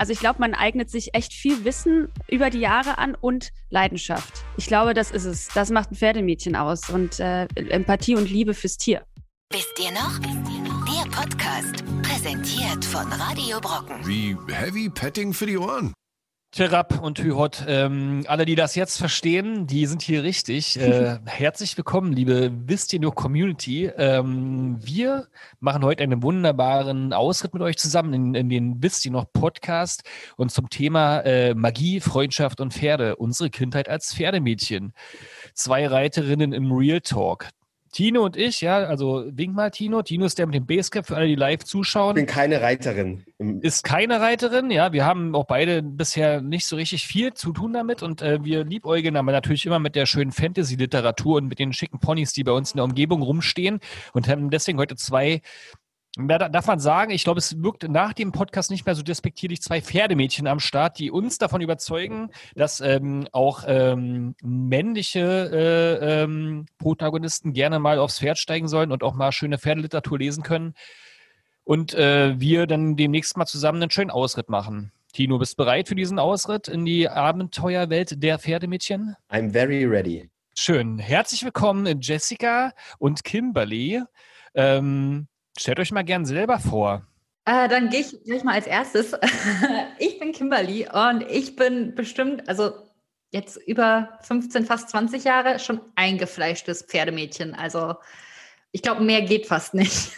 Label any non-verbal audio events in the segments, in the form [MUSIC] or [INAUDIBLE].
Also ich glaube, man eignet sich echt viel Wissen über die Jahre an und Leidenschaft. Ich glaube, das ist es. Das macht ein Pferdemädchen aus und äh, Empathie und Liebe fürs Tier. Wisst ihr noch? Der Podcast, präsentiert von Radio Brocken. Wie Heavy Petting für die Ohren. Terap und Hühot, ähm, alle, die das jetzt verstehen, die sind hier richtig. Äh, [LAUGHS] herzlich willkommen, liebe Wisst ihr noch Community. Ähm, wir machen heute einen wunderbaren Ausritt mit euch zusammen in, in den Wisst ihr noch Podcast und zum Thema äh, Magie, Freundschaft und Pferde. Unsere Kindheit als Pferdemädchen. Zwei Reiterinnen im Real Talk. Tino und ich, ja, also wink mal Tino. Tino ist der mit dem Basecap für alle, die live zuschauen. Ich bin keine Reiterin. Ist keine Reiterin, ja. Wir haben auch beide bisher nicht so richtig viel zu tun damit und äh, wir liebäugeln aber natürlich immer mit der schönen Fantasy-Literatur und mit den schicken Ponys, die bei uns in der Umgebung rumstehen und haben deswegen heute zwei da darf man sagen, ich glaube, es wirkt nach dem Podcast nicht mehr so despektierlich zwei Pferdemädchen am Start, die uns davon überzeugen, dass ähm, auch ähm, männliche äh, ähm, Protagonisten gerne mal aufs Pferd steigen sollen und auch mal schöne Pferdeliteratur lesen können. Und äh, wir dann demnächst mal zusammen einen schönen Ausritt machen. Tino, bist du bereit für diesen Ausritt in die Abenteuerwelt der Pferdemädchen? I'm very ready. Schön. Herzlich willkommen, Jessica und Kimberly. Ähm, Stellt euch mal gern selber vor. Äh, dann gehe ich gleich mal als erstes. [LAUGHS] ich bin Kimberly und ich bin bestimmt, also jetzt über 15, fast 20 Jahre schon eingefleischtes Pferdemädchen. Also ich glaube, mehr geht fast nicht.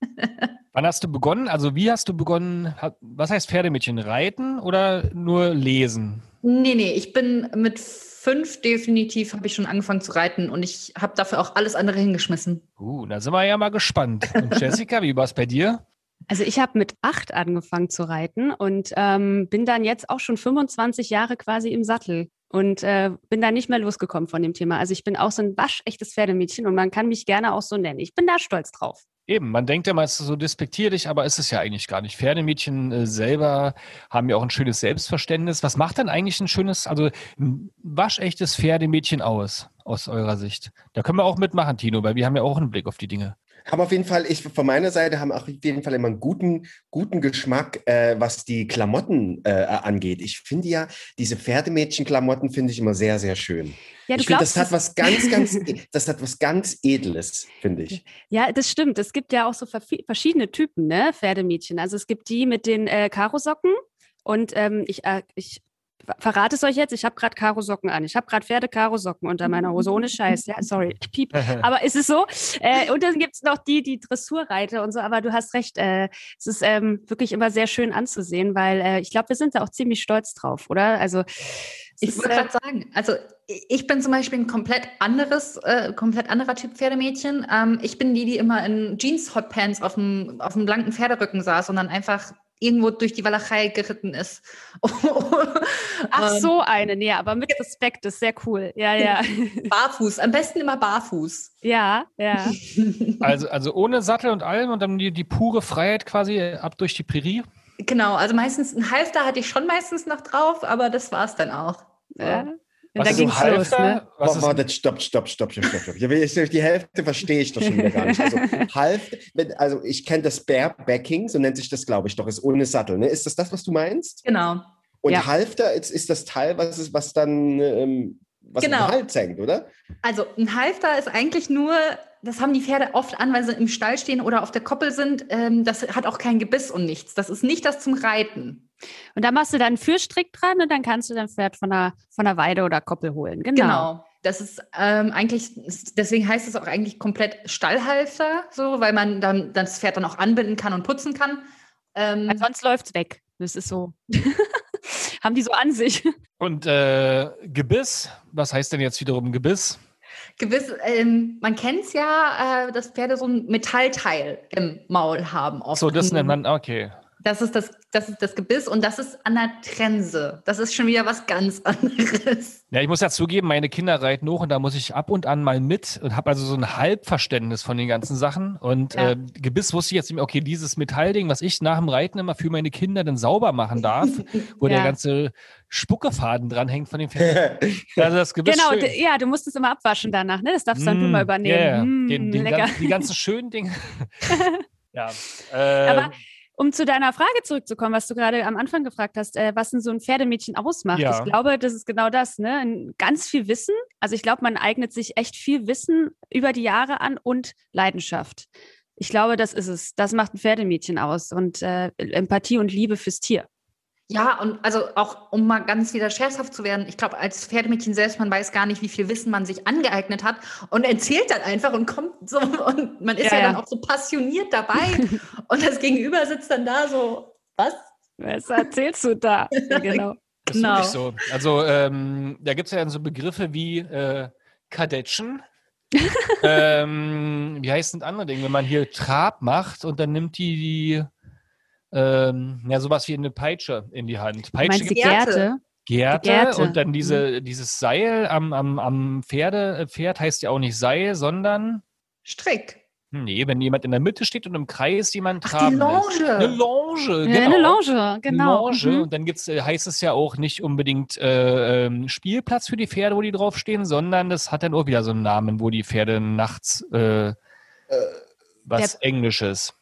[LAUGHS] Wann hast du begonnen? Also wie hast du begonnen? Was heißt Pferdemädchen? Reiten oder nur lesen? Nee, nee, ich bin mit fünf definitiv habe ich schon angefangen zu reiten und ich habe dafür auch alles andere hingeschmissen. Uh, da sind wir ja mal gespannt. Und [LAUGHS] Jessica, wie war es bei dir? Also ich habe mit acht angefangen zu reiten und ähm, bin dann jetzt auch schon 25 Jahre quasi im Sattel und äh, bin da nicht mehr losgekommen von dem Thema. Also ich bin auch so ein waschechtes Pferdemädchen und man kann mich gerne auch so nennen. Ich bin da stolz drauf. Eben, man denkt immer, es ist so despektierlich, aber ist es ja eigentlich gar nicht. Pferdemädchen äh, selber haben ja auch ein schönes Selbstverständnis. Was macht denn eigentlich ein schönes, also ein waschechtes Pferdemädchen aus, aus eurer Sicht? Da können wir auch mitmachen, Tino, weil wir haben ja auch einen Blick auf die Dinge haben auf jeden Fall, ich von meiner Seite haben auch auf jeden Fall immer einen guten, guten Geschmack, äh, was die Klamotten äh, angeht. Ich finde ja, diese Pferdemädchen-Klamotten finde ich immer sehr, sehr schön. Ja, ich finde, das hat was ganz, ganz, e, [LAUGHS] das hat was ganz Edles, finde ich. Ja, das stimmt. Es gibt ja auch so verschiedene Typen, ne, Pferdemädchen. Also es gibt die mit den äh, Karosocken und ähm, ich, äh, ich verrate es euch jetzt, ich habe gerade Karo-Socken an. Ich habe gerade Pferde-Karo-Socken unter meiner Hose, ohne Scheiß. Ja, sorry, piep. [LAUGHS] Aber ist es so? Äh, und dann gibt es noch die, die Dressurreiter und so. Aber du hast recht, äh, es ist ähm, wirklich immer sehr schön anzusehen, weil äh, ich glaube, wir sind da auch ziemlich stolz drauf, oder? Also ich würde gerade sagen, also ich bin zum Beispiel ein komplett anderes, äh, komplett anderer Typ Pferdemädchen. Ähm, ich bin die, die immer in Jeans-Hotpants auf dem, auf dem blanken Pferderücken saß und dann einfach irgendwo durch die Walachei geritten ist. [LAUGHS] Ach, ähm, so eine, nee, aber mit Respekt, das ist sehr cool. Ja, ja. [LAUGHS] Barfuß, am besten immer barfuß. Ja, ja. [LAUGHS] Also, also ohne Sattel und allem und dann die, die pure Freiheit quasi ab durch die Prärie? Genau, also meistens ein Halfter hatte ich schon meistens noch drauf, aber das war es dann auch. Ja. Was da ging's los, ne? Was warte, stopp, stopp, stopp, stopp, stopp, stopp. Die Hälfte verstehe ich doch schon wieder gar nicht. Also, [LAUGHS] half, also ich kenne das Barebacking, so nennt sich das, glaube ich, doch, ist ohne Sattel. Ne? Ist das das, was du meinst? Genau. Und ja. Halfter ist, ist das Teil, was, ist, was dann ähm, was genau. Hals hängt, oder? Also ein Halfter ist eigentlich nur, das haben die Pferde oft an, weil sie im Stall stehen oder auf der Koppel sind. Ähm, das hat auch kein Gebiss und nichts. Das ist nicht das zum Reiten. Und da machst du dann einen Fürstrick dran und dann kannst du dein Pferd von der, von der Weide oder Koppel holen. Genau. genau. Das ist ähm, eigentlich, deswegen heißt es auch eigentlich komplett Stallhalfter, so, weil man dann das Pferd dann auch anbinden kann und putzen kann. Ähm, sonst läuft es weg. Das ist so. [LAUGHS] Haben die so an sich. Und äh, Gebiss, was heißt denn jetzt wiederum Gebiss? Gebiss, ähm, man kennt es ja, äh, dass Pferde so ein Metallteil im Maul haben. Oft. So, das nennt man, okay. Das ist das, das ist das Gebiss und das ist an der Trense. Das ist schon wieder was ganz [LAUGHS] anderes. Ja, ich muss ja zugeben, meine Kinder reiten hoch und da muss ich ab und an mal mit und habe also so ein Halbverständnis von den ganzen Sachen. Und ja. äh, Gebiss wusste ich jetzt nicht mehr, okay, dieses Metallding, was ich nach dem Reiten immer für meine Kinder dann sauber machen darf, [LAUGHS] wo ja. der ganze Spuckefaden dranhängt von dem Pferd. also das Gebiss genau, schön. ja, du musst es immer abwaschen danach, ne? Das darfst dann mm, du mal übernehmen. Yeah. Mm, den, den lecker. Die ganzen schönen Dinge. [LAUGHS] ja. Äh, Aber um zu deiner Frage zurückzukommen, was du gerade am Anfang gefragt hast, äh, was denn so ein Pferdemädchen ausmacht. Ja. Ich glaube, das ist genau das, ne? Ein- Ganz viel Wissen. Also ich glaube, man eignet sich echt viel Wissen über die Jahre an und Leidenschaft. Ich glaube, das ist es. Das macht ein Pferdemädchen aus und äh, Empathie und Liebe fürs Tier. Ja, und also auch, um mal ganz wieder scherzhaft zu werden, ich glaube, als Pferdemädchen selbst, man weiß gar nicht, wie viel Wissen man sich angeeignet hat und erzählt dann einfach und kommt so [LAUGHS] und man ist Ja, ja, ja. dann auch so passioniert dabei [LAUGHS] und das Gegenüber sitzt dann da so, was? Was erzählst du da? [LAUGHS] genau. Das ist Genau. wirklich so. Also ähm, da gibt es ja dann so Begriffe wie äh, Kadetschen. ähm, wie heißt denn das andere Ding, wenn man hier Trab macht und dann nimmt die die ähm, ja sowas wie eine Peitsche in die Hand. Peitsche gibt Gerte. Gerte? Gerte, Gerte. und dann diese, dieses Seil am, am, am Pferde, äh, Pferd heißt ja auch nicht Seil, sondern Strick. nee, wenn jemand in der Mitte steht und im Kreis jemand Ach, die. Longe. Eine Longe, Ja, genau. eine Longe, genau. Longe. Mhm. Und dann gibt's, äh, heißt es ja auch nicht unbedingt äh, ähm, Spielplatz für die Pferde, wo die draufstehen, sondern das hat dann auch wieder so einen Namen, wo die Pferde nachts äh, was Englisches.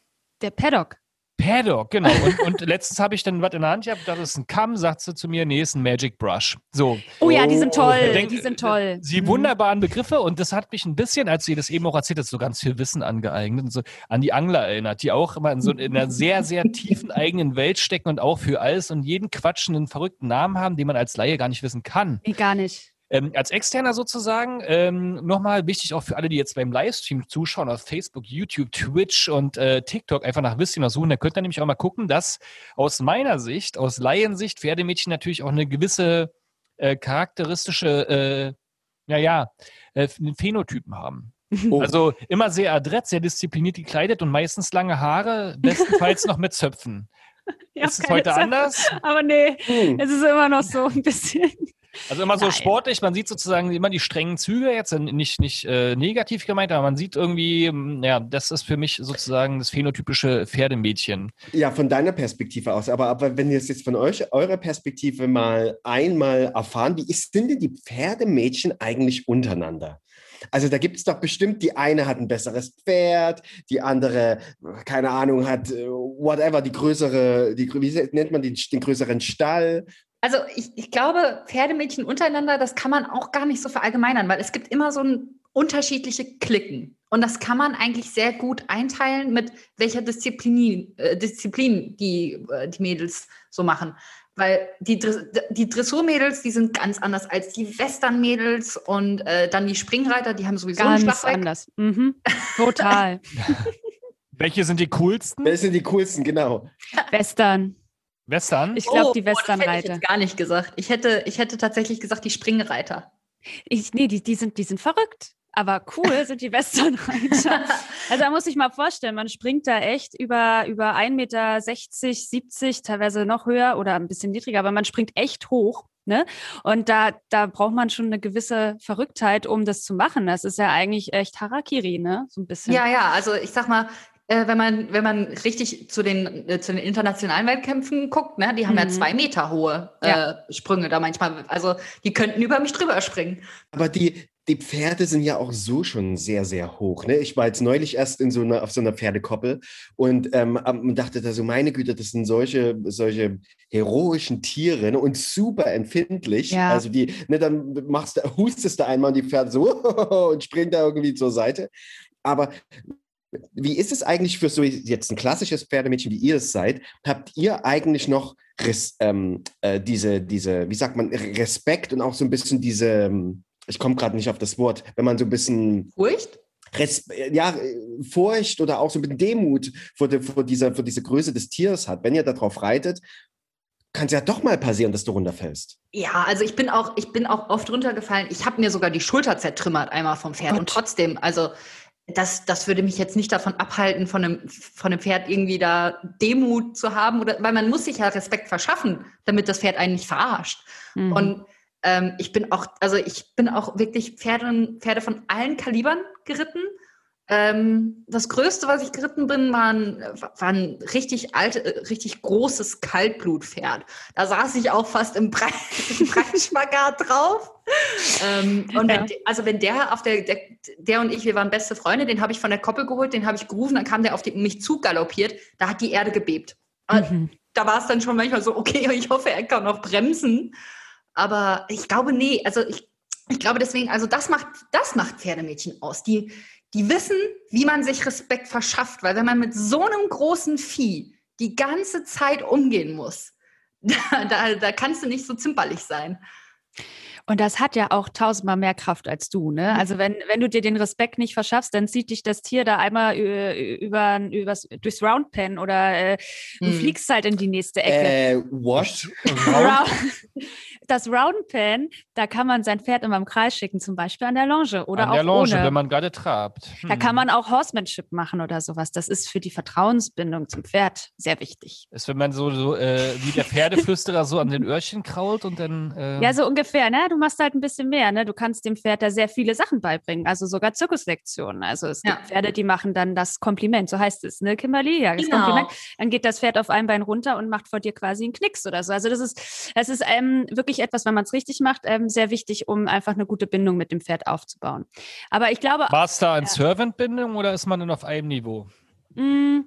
Der Paddock. Paddock, genau. Und, und letztens habe ich dann was in der Hand gehabt, das ist ein Kamm, sagt sie zu mir, nee, ist ein Magic Brush. So. Oh ja, die sind Oh, toll. Denk- die sind toll. Sie Mhm. wunderbaren Begriffe und das hat mich ein bisschen, als sie das eben auch erzählt hat, so ganz viel Wissen angeeignet und so an die Angler erinnert, die auch immer in so in einer sehr, sehr tiefen eigenen Welt stecken und auch für alles und jeden Quatsch einen verrückten Namen haben, den man als Laie gar nicht wissen kann. Nee, gar nicht. Ähm, als Externer sozusagen, ähm, nochmal wichtig auch für alle, die jetzt beim Livestream zuschauen, auf Facebook, YouTube, Twitch und äh, TikTok einfach nach noch suchen, da könnt ihr nämlich auch mal gucken, dass aus meiner Sicht, aus Laiensicht, Pferdemädchen natürlich auch eine gewisse äh, charakteristische, äh, naja, äh, Phänotypen haben. Oh. [LAUGHS] Also immer sehr adrett, sehr diszipliniert gekleidet und meistens lange Haare, bestenfalls noch mit Zöpfen. [LAUGHS] Ja, ist es heute Zeit. anders? Aber nee, Hm. es ist immer noch so ein bisschen. Also immer so Nein. sportlich, man sieht sozusagen immer die strengen Züge, jetzt nicht, nicht äh, negativ gemeint, aber man sieht irgendwie, mm, ja, das ist für mich sozusagen das phänotypische Pferdemädchen. Ja, von deiner Perspektive aus. Aber, aber wenn ihr es jetzt von euch, eurer Perspektive mal einmal erfahren, wie ist, sind denn die Pferdemädchen eigentlich untereinander? Also da gibt es doch bestimmt, die eine hat ein besseres Pferd, die andere, keine Ahnung, hat äh, whatever, die größere, die, wie nennt man den, den größeren Stall? Also ich, ich glaube, Pferdemädchen untereinander, das kann man auch gar nicht so verallgemeinern, weil es gibt immer so ein, unterschiedliche Klicken. Und das kann man eigentlich sehr gut einteilen, mit welcher Disziplin, äh, Disziplin die, äh, die Mädels so machen. Weil die, die Dressurmädels, die sind ganz anders als die Westernmädels und äh, dann die Springreiter, die haben sowieso einen Ganz Schlag weg. anders. Mhm. Total. [LAUGHS] Welche sind die coolsten? Wer sind die coolsten, genau. Western. Western? Ich glaube, Oh, die oh, das hätte ich Westernreiter. jetzt gar nicht gesagt. Ich hätte, ich hätte tatsächlich gesagt, die Springreiter. Ich, nee, die, die, sind, die sind verrückt. Aber cool sind die Westernreiter. [LAUGHS] Also da muss ich mal vorstellen, man springt da echt über, über 1,60 Meter, 70, teilweise noch höher oder ein bisschen niedriger, aber man springt echt hoch. Ne? Und da, da braucht man schon eine gewisse Verrücktheit, um das zu machen. Das ist ja eigentlich echt Harakiri, ne? So ein bisschen. Ja, ja, also ich sag mal, äh, wenn man, wenn man richtig zu den, äh, zu den internationalen Wettkämpfen guckt, ne, die haben ja Mhm. zwei Meter hohe äh, Ja. Sprünge da manchmal. Also die könnten über mich drüber springen. Aber die, die Pferde sind ja auch so schon sehr, sehr hoch. Ne? Ich war jetzt neulich erst in so einer, auf so einer Pferdekoppel und ähm, ähm, dachte da so, meine Güte, das sind solche, solche heroischen Tiere ne? und super empfindlich. Ja. Also die, ne, dann machst du, hustest du einmal und die Pferde so [LAUGHS] und springt da irgendwie zur Seite. Aber wie ist es eigentlich für so jetzt ein klassisches Pferdemädchen, wie ihr es seid? Habt ihr eigentlich noch Res, ähm, äh, diese, diese, wie sagt man, Respekt und auch so ein bisschen diese, ähm, ich komme gerade nicht auf das Wort, wenn man so ein bisschen Furcht? Res ja, Furcht oder auch so ein bisschen Demut vor, der, vor, dieser, vor dieser Größe des Tiers hat, wenn ihr darauf reitet, kann es ja doch mal passieren, dass du runterfällst. Ja, also ich bin auch, ich bin auch oft runtergefallen. Ich habe mir sogar die Schulter zertrümmert einmal vom Pferd. Und trotzdem, also das, das würde mich jetzt nicht davon abhalten, von einem, von einem Pferd irgendwie da Demut zu haben. Oder, weil man muss sich ja Respekt verschaffen, damit das Pferd einen nicht verarscht. Mhm. Und ähm, ich bin auch, also ich bin auch wirklich Pferde, Pferde von allen Kalibern geritten. Ähm, das Größte, was ich geritten bin, war ein, war ein richtig alte, äh, richtig großes Kaltblutpferd. Da saß ich auch fast im, Brei [LAUGHS] im Breitspagat drauf. Ähm, und Ja. wenn, also wenn der auf der, der, der und ich, wir waren beste Freunde, den habe ich von der Koppel geholt, den habe ich gerufen, dann kam der auf die, mich zu galoppiert, da hat die Erde gebebt. Mhm. Da war es dann schon manchmal so, okay, [LAUGHS] ich hoffe, er kann noch bremsen. Aber ich glaube, nee, also ich, ich glaube deswegen, also das macht, das macht Pferdemädchen aus. Die, die wissen, wie man sich Respekt verschafft, weil wenn man mit so einem großen Vieh die ganze Zeit umgehen muss, [LAUGHS] da, da, da kannst du nicht so zimperlich sein. Und das hat ja auch tausendmal mehr Kraft als du, ne? Mhm. Also wenn, wenn du dir den Respekt nicht verschaffst, dann zieht dich das Tier da einmal über, übers, durchs Roundpen oder äh, du mhm. fliegst halt in die nächste Ecke. Äh, what? [LAUGHS] [LAUGHS] das Roundpen, da kann man sein Pferd immer im Kreis schicken, zum Beispiel an der Longe oder an auch der Longe, ohne. wenn man gerade trabt. Hm. Da kann man auch Horsemanship machen oder sowas. Das ist für die Vertrauensbindung zum Pferd sehr wichtig. Ist, wenn man so, so äh, wie der Pferdeflüsterer so an den Öhrchen krault und dann. Äh ja, so ungefähr, ne? Du machst halt ein bisschen mehr, ne? Du kannst dem Pferd da sehr viele Sachen beibringen, also sogar Zirkuslektionen. Also es ja. gibt Pferde, die machen dann das Kompliment, so heißt es, ne, Kimberly? Ja, das genau. Kompliment. Dann geht das Pferd auf ein Bein runter und macht vor dir quasi einen Knicks oder so. Also das ist, das ist ähm, wirklich etwas, wenn man es richtig macht, ähm, sehr wichtig, um einfach eine gute Bindung mit dem Pferd aufzubauen. Aber ich glaube. War es da eine ja. Servant-Bindung oder ist man dann auf einem Niveau? Mm,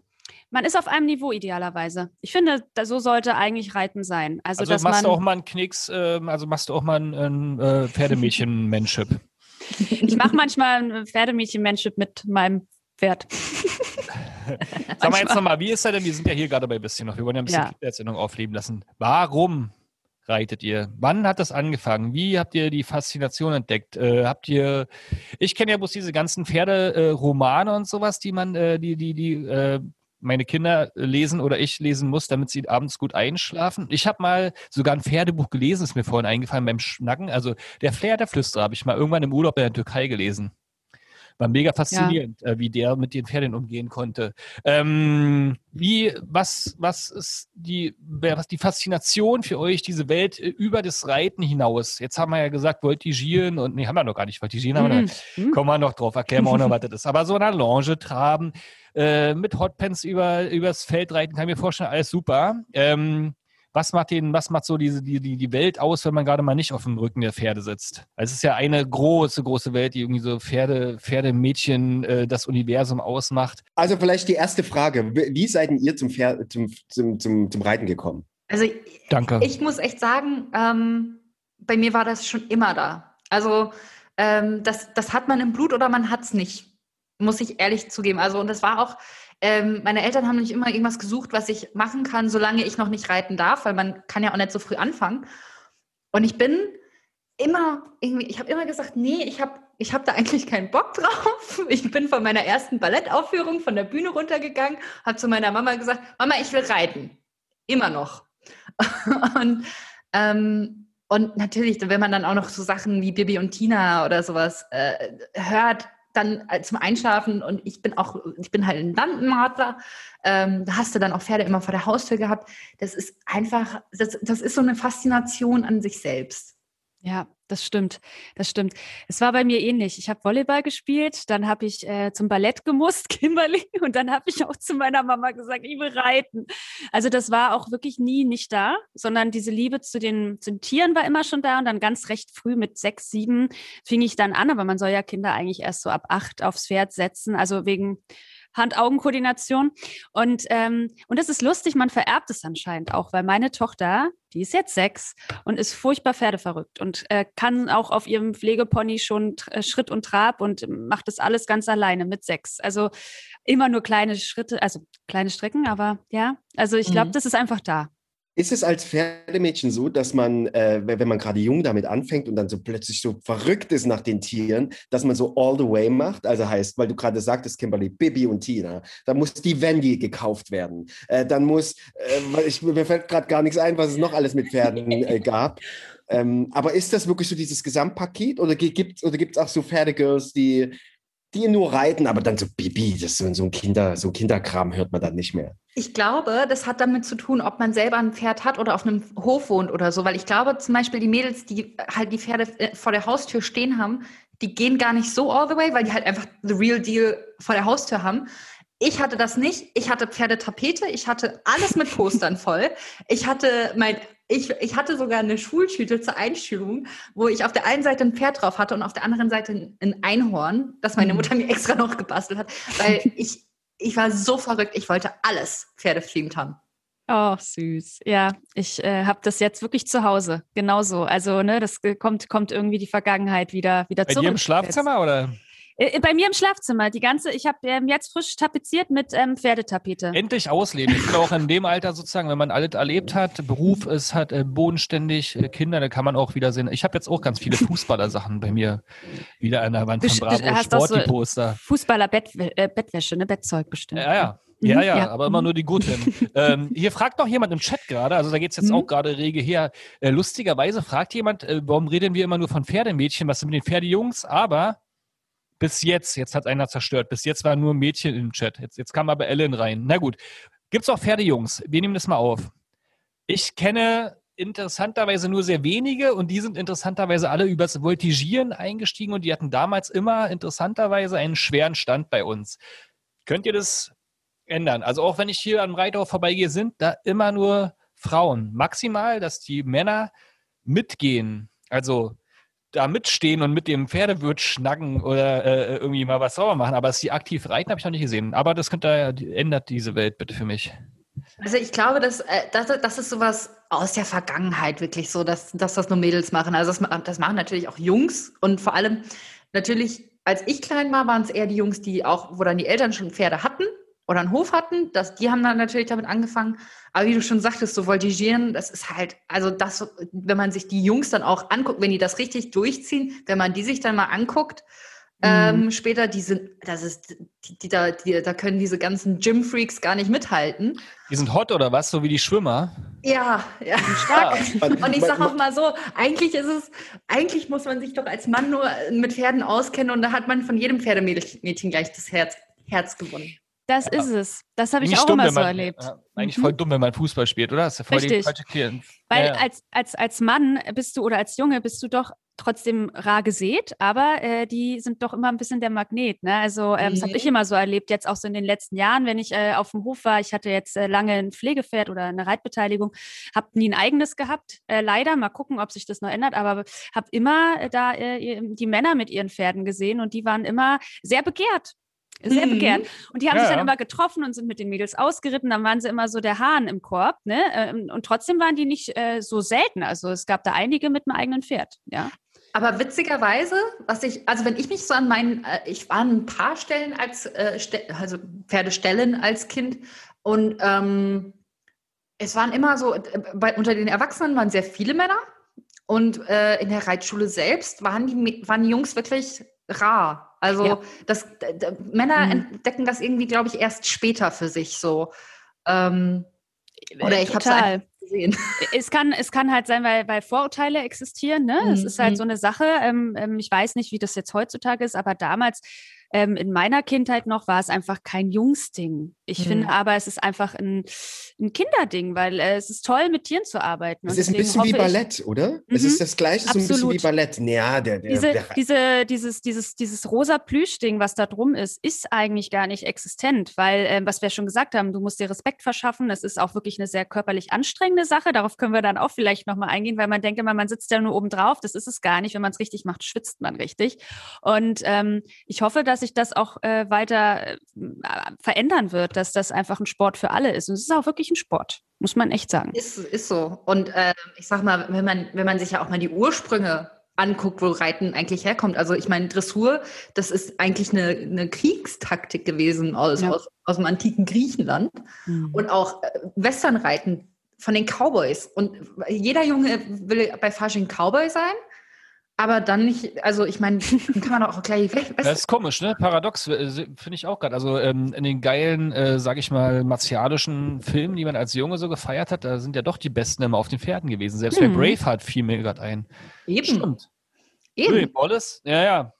man ist auf einem Niveau idealerweise. Ich finde, so sollte eigentlich Reiten sein. Also, also dass machst man, du auch mal einen Knicks, äh, also machst du auch mal ein, äh, Pferdemädchen-Manship. ich mache manchmal ein Pferdemädchen-Manship mit meinem Pferd. Sag mal jetzt nochmal, wie ist er denn? Wir sind ja hier gerade bei ein bisschen noch. Wir wollen ja ein bisschen ja. Kindererzählung aufleben lassen. Warum reitet ihr? Wann hat das angefangen? Wie habt ihr die Faszination entdeckt? Äh, habt ihr, ich kenne ja bloß diese ganzen Pferderomane äh, und sowas, die man, äh, die, die, die äh, meine Kinder lesen oder ich lesen muss, damit sie abends gut einschlafen. Ich habe mal sogar ein Pferdebuch gelesen, ist mir vorhin eingefallen beim Schnacken. Also der Flair der Flüsterer habe ich mal irgendwann im Urlaub in der Türkei gelesen. War mega faszinierend, ja. äh, wie der mit den Pferden umgehen konnte. Ähm, wie, was, was ist die, was die Faszination für euch, diese Welt äh, über das Reiten hinaus? Jetzt haben wir ja gesagt, voltigieren und, nee, haben wir noch gar nicht, voltigieren haben wir noch, mhm. kommen wir noch drauf, erklären wir auch noch, was das ist. Aber so eine Longe traben, äh, mit Hotpants über, übers Feld reiten, kann ich mir vorstellen, alles super. Ähm, was macht den, was macht so diese, die, die, die Welt aus, wenn man gerade mal nicht auf dem Rücken der Pferde sitzt? Also es ist ja eine große, große Welt, die irgendwie so Pferde, Pferdemädchen äh, das Universum ausmacht. Also vielleicht die erste Frage. Wie seid ihr zum, Pferd, zum, zum, zum, zum Reiten gekommen? Also Danke. ich muss echt sagen, ähm, bei mir war das schon immer da. Also ähm, das, das hat man im Blut oder man hat es nicht, muss ich ehrlich zugeben. Also und das war auch, ähm, meine Eltern haben nicht immer irgendwas gesucht, was ich machen kann, solange ich noch nicht reiten darf, weil man kann ja auch nicht so früh anfangen. Und ich bin immer irgendwie, ich habe immer gesagt, nee, ich habe ich hab da [LAUGHS] eigentlich keinen Bock drauf. Ich bin von meiner ersten Ballettaufführung von der Bühne runtergegangen, habe zu meiner Mama gesagt, Mama, ich will reiten. Immer noch. [LAUGHS] und, ähm, und natürlich, wenn man dann auch noch so Sachen wie Bibi und Tina oder sowas äh, hört, dann äh, zum Einschlafen und ich bin auch, ich bin halt ein Landenmartler. Ähm, da hast du dann auch Pferde immer vor der Haustür gehabt. Das ist einfach, das, das ist so eine Faszination an sich selbst. Ja, das stimmt. Das stimmt. Es war bei mir ähnlich. Ich habe Volleyball gespielt, dann habe ich äh, zum Ballett gemusst, [LAUGHS] Kimberly, und dann habe ich auch zu meiner Mama gesagt, ich will reiten. Also das war auch wirklich nie nicht da, sondern diese Liebe zu den, zu den Tieren war immer schon da und dann ganz recht früh mit sechs, sieben fing ich dann an, aber man soll ja Kinder eigentlich erst so ab acht aufs Pferd setzen, also wegen Hand-Augen-Koordination. Und, ähm, und das ist lustig, man vererbt es anscheinend auch, weil meine Tochter, die ist jetzt sechs und ist furchtbar pferdeverrückt und äh, kann auch auf ihrem Pflegepony schon äh, Schritt und Trab und macht das alles ganz alleine mit sechs. Also immer nur kleine Schritte, also kleine Strecken, aber ja, also ich glaube, mhm. das ist einfach da. Ist es als Pferdemädchen so, dass man, äh, wenn man gerade jung damit anfängt und dann so plötzlich so verrückt ist nach den Tieren, dass man so all the way macht? Also heißt, weil du gerade sagtest, Kimberly, Bibi und Tina, da muss die Wendy gekauft werden. Äh, dann muss, äh, ich, mir fällt gerade gar nichts ein, was es noch alles mit Pferden äh, [LAUGHS] gab. Ähm, aber ist das wirklich so dieses Gesamtpaket oder gibt es oder gibt's auch so Pferdegirls, die, die nur reiten, aber dann so Bibi, das so, so ein Kinder, so Kinderkram hört man dann nicht mehr? Ich glaube, das hat damit zu tun, ob man selber ein Pferd hat oder auf einem Hof wohnt oder so. Weil ich glaube, zum Beispiel die Mädels, die halt die Pferde äh, vor der Haustür stehen haben, die gehen gar nicht so all the way, weil die halt einfach the real deal vor der Haustür haben. Ich hatte das nicht. Ich hatte Pferdetapete. Ich hatte alles mit Postern [LAUGHS] voll. Ich hatte mein, ich, ich hatte sogar eine Schultüte zur Einschulung, wo ich auf der einen Seite ein Pferd drauf hatte und auf der anderen Seite ein Einhorn, das meine mhm. Mutter mir extra noch gebastelt hat, weil [LAUGHS] ich ich war so verrückt, ich wollte alles pferdethemed haben. Oh, süß. Ja, ich äh, habe das jetzt wirklich zu Hause. Genauso. Also, ne, das äh, kommt, kommt irgendwie die Vergangenheit wieder, wieder Bei zurück. dir im Schlafzimmer jetzt. oder? Äh, bei mir im Schlafzimmer. Die ganze, ich habe ähm, jetzt frisch tapeziert mit ähm, Pferdetapete. Endlich ausleben. Ich finde auch in dem Alter sozusagen, wenn man alles erlebt hat, Beruf ist, hat äh, bodenständig, äh, Kinder, da kann man auch wieder sehen. Ich habe jetzt auch ganz viele Fußballer-Sachen bei mir wieder an der Wand von Best- Bravo hast auch Sport, die so- Poster. Fußballer -Bett, äh, Bettwäsche, ne? Bettzeug bestimmt. Ja, ja. Mhm, Ja, ja, ja. aber immer nur die guten. [LAUGHS] ähm, hier fragt noch jemand im Chat gerade, also da geht es jetzt Mhm. auch gerade rege her. Äh, lustigerweise fragt jemand, äh, warum reden wir immer nur von Pferdemädchen, was sind mit den Pferdejungs? Aber bis jetzt, jetzt hat einer zerstört, bis jetzt waren nur Mädchen im Chat. Jetzt, jetzt kam aber Ellen rein. Na gut, gibt's auch Pferdejungs? Wir nehmen das mal auf. Ich kenne interessanterweise nur sehr wenige und die sind interessanterweise alle übers Voltigieren eingestiegen und die hatten damals immer interessanterweise einen schweren Stand bei uns. Könnt ihr das ändern? Also auch wenn ich hier am Reithof vorbeigehe, sind da immer nur Frauen. Maximal, dass die Männer mitgehen. Also da mitstehen und mit dem Pferdewirt schnacken oder äh, irgendwie mal was sauber machen. Aber dass sie aktiv reiten, habe ich noch nicht gesehen. Aber das könnt ihr, ändert diese Welt bitte für mich. Also ich glaube, dass, äh, das, das ist sowas aus der Vergangenheit wirklich so, dass, dass das nur Mädels machen. Also das, das machen natürlich auch Jungs und vor allem natürlich, als ich klein war, waren es eher die Jungs, die auch, wo dann die Eltern schon Pferde hatten oder einen Hof hatten. Das, die haben dann natürlich damit angefangen. Aber wie du schon sagtest, so Voltigieren, das ist halt, also das, wenn man sich die Jungs dann auch anguckt, wenn die das richtig durchziehen, wenn man die sich dann mal anguckt, ähm, später, die sind, das ist, die, die, da, die, da können diese ganzen Gym-Freaks gar nicht mithalten. Die sind hot oder was, so wie die Schwimmer? Ja, ja. [LAUGHS] Man- Und ich sage auch mal so, eigentlich ist es, eigentlich muss man sich doch als Mann nur mit Pferden auskennen und da hat man von jedem Pferdemädchen gleich das Herz, Herz gewonnen. Das ist es. Das habe ich auch dumm, immer wenn so man- erlebt. Ja, eigentlich Mhm. voll dumm, wenn man Fußball spielt, oder? Das ist ja voll die Richtig. falsche Klient. Weil ja, ja. als, als, als Mann bist du oder als Junge bist du doch trotzdem rar gesät, aber äh, die sind doch immer ein bisschen der Magnet. Ne? Also ähm, das habe Mhm. ich immer so erlebt, jetzt auch so in den letzten Jahren, wenn ich äh, auf dem Hof war. Ich hatte jetzt äh, lange ein Pflegepferd oder eine Reitbeteiligung, habe nie ein eigenes gehabt. Äh, leider, mal gucken, ob sich das noch ändert, aber habe immer äh, da äh, die Männer mit ihren Pferden gesehen und die waren immer sehr begehrt. Sehr Mhm. begehrt. Und die haben Ja, sich dann ja. immer getroffen und sind mit den Mädels ausgeritten. Dann waren sie immer so der Hahn im Korb. Ne? Ähm, Und trotzdem waren die nicht äh, so selten. Also es gab da einige mit einem eigenen Pferd. Ja. Aber witzigerweise, was ich, also wenn ich mich so an meinen, äh, ich war an ein paar Stellen als, äh, also Pferdestellen als Kind und ähm, es waren immer so, äh, bei, unter den Erwachsenen waren sehr viele Männer und äh, in der Reitschule selbst waren die, waren die Jungs wirklich rar. Also Ja. das, Männer Mhm. entdecken das irgendwie, glaube ich, erst später für sich so. Ähm, oder ich habe es gesehen. [LAUGHS] Es kann, es kann halt sein, weil, weil Vorurteile existieren. Ne? Es ist Mhm. halt so eine Sache. Ähm, ähm, ich weiß nicht, wie das jetzt heutzutage ist, aber damals ähm, in meiner Kindheit noch war es einfach kein Jungsding. Ich Mhm. finde aber, es ist einfach ein, ein Kinderding, weil äh, es ist toll, mit Tieren zu arbeiten. Es ist ein bisschen wie hoffe ich- Ballett, oder? Es Mhm. ist das Gleiche, so ein bisschen Absolut. wie Ballett. Ja, der, der, Diese, der, diese, dieses, dieses, dieses rosa Plüschding, was da drum ist, ist eigentlich gar nicht existent, weil, ähm, was wir schon gesagt haben, du musst dir Respekt verschaffen. Das ist auch wirklich eine sehr körperlich anstrengende Sache. Darauf können wir dann auch vielleicht nochmal eingehen, weil man denkt immer, man sitzt ja nur oben drauf. Das ist es gar nicht. Wenn man es richtig macht, schwitzt man richtig. Und ähm, ich hoffe, dass sich das auch äh, weiter äh, verändern wird, dass das einfach ein Sport für alle ist. Und es ist auch wirklich ein Sport, muss man echt sagen. Ist, ist so. Und äh, ich sag mal, wenn man, wenn man sich ja auch mal die Ursprünge anguckt, wo Reiten eigentlich herkommt. Also ich meine, Dressur, das ist eigentlich eine, eine Kriegstaktik gewesen aus, Ja. aus, aus dem antiken Griechenland. Und auch äh, Westernreiten von den Cowboys. Und jeder Junge will bei Fasching Cowboy sein, aber dann nicht, also ich meine, dann kann man auch gleich weg. Das ist komisch, ne? Paradox äh, finde ich auch gerade. Also ähm, in den geilen, äh, sag ich mal, martialischen Filmen, die man als Junge so gefeiert hat, da sind ja doch die Besten immer auf den Pferden gewesen. Selbst bei Mhm. Braveheart fiel mir gerade ein. Eben, Stimmt. eben. Louis Wallace? Ja, ja.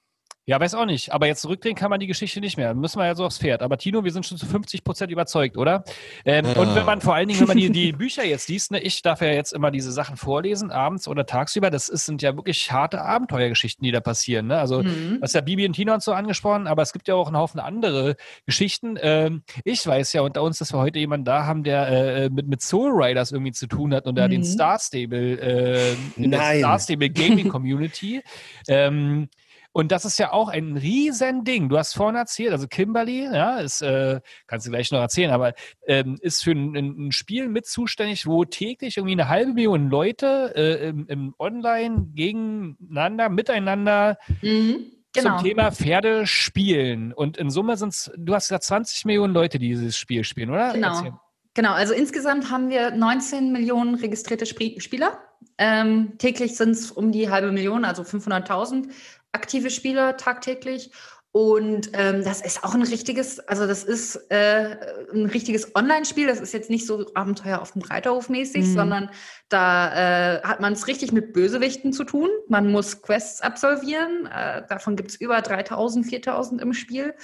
Ja, weiß auch nicht. Aber jetzt zurückdrehen kann man die Geschichte nicht mehr. Müssen wir ja so aufs Pferd. Aber Tino, wir sind schon zu 50 Prozent überzeugt, oder? Ähm, Ja. Und wenn man vor allen Dingen, wenn man die, [LAUGHS] die Bücher jetzt liest, ne, ich darf ja jetzt immer diese Sachen vorlesen, abends oder tagsüber. Das ist, sind ja wirklich harte Abenteuergeschichten, die da passieren. Ne? Also, Mhm. Du hast ja Bibi und Tina und so angesprochen, aber es gibt ja auch einen Haufen andere Geschichten. Ähm, ich weiß ja unter uns, dass wir heute jemanden da haben, der äh, mit, mit Soul Riders irgendwie zu tun hat und da den Mhm. Star Stable, äh, in der. Star Stable Gaming [LAUGHS] Community. ähm, Und das ist ja auch ein Riesending. Du hast vorhin erzählt, also Kimberly, ja, ist, äh, kannst du gleich noch erzählen, aber ähm, ist für ein, ein, Spiel mit zuständig, wo täglich irgendwie eine halbe Million Leute äh, im, im Online gegeneinander, miteinander mhm. Genau. zum Thema Pferde spielen. Und in Summe sind es, du hast gesagt, 20 Millionen Leute, die dieses Spiel spielen, oder? Genau. Erzähl. Genau, also insgesamt haben wir 19 Millionen registrierte Spieler. Ähm, täglich sind es um die halbe Million, also 500.000 aktive Spieler tagtäglich. Und ähm, das ist auch ein richtiges, also das ist äh, ein richtiges Online-Spiel. Das ist jetzt nicht so Abenteuer auf dem Reiterhof mäßig, mhm. sondern da äh, hat man es richtig mit Bösewichten zu tun. Man muss Quests absolvieren. Äh, davon gibt es über 3000, 4000 im Spiel.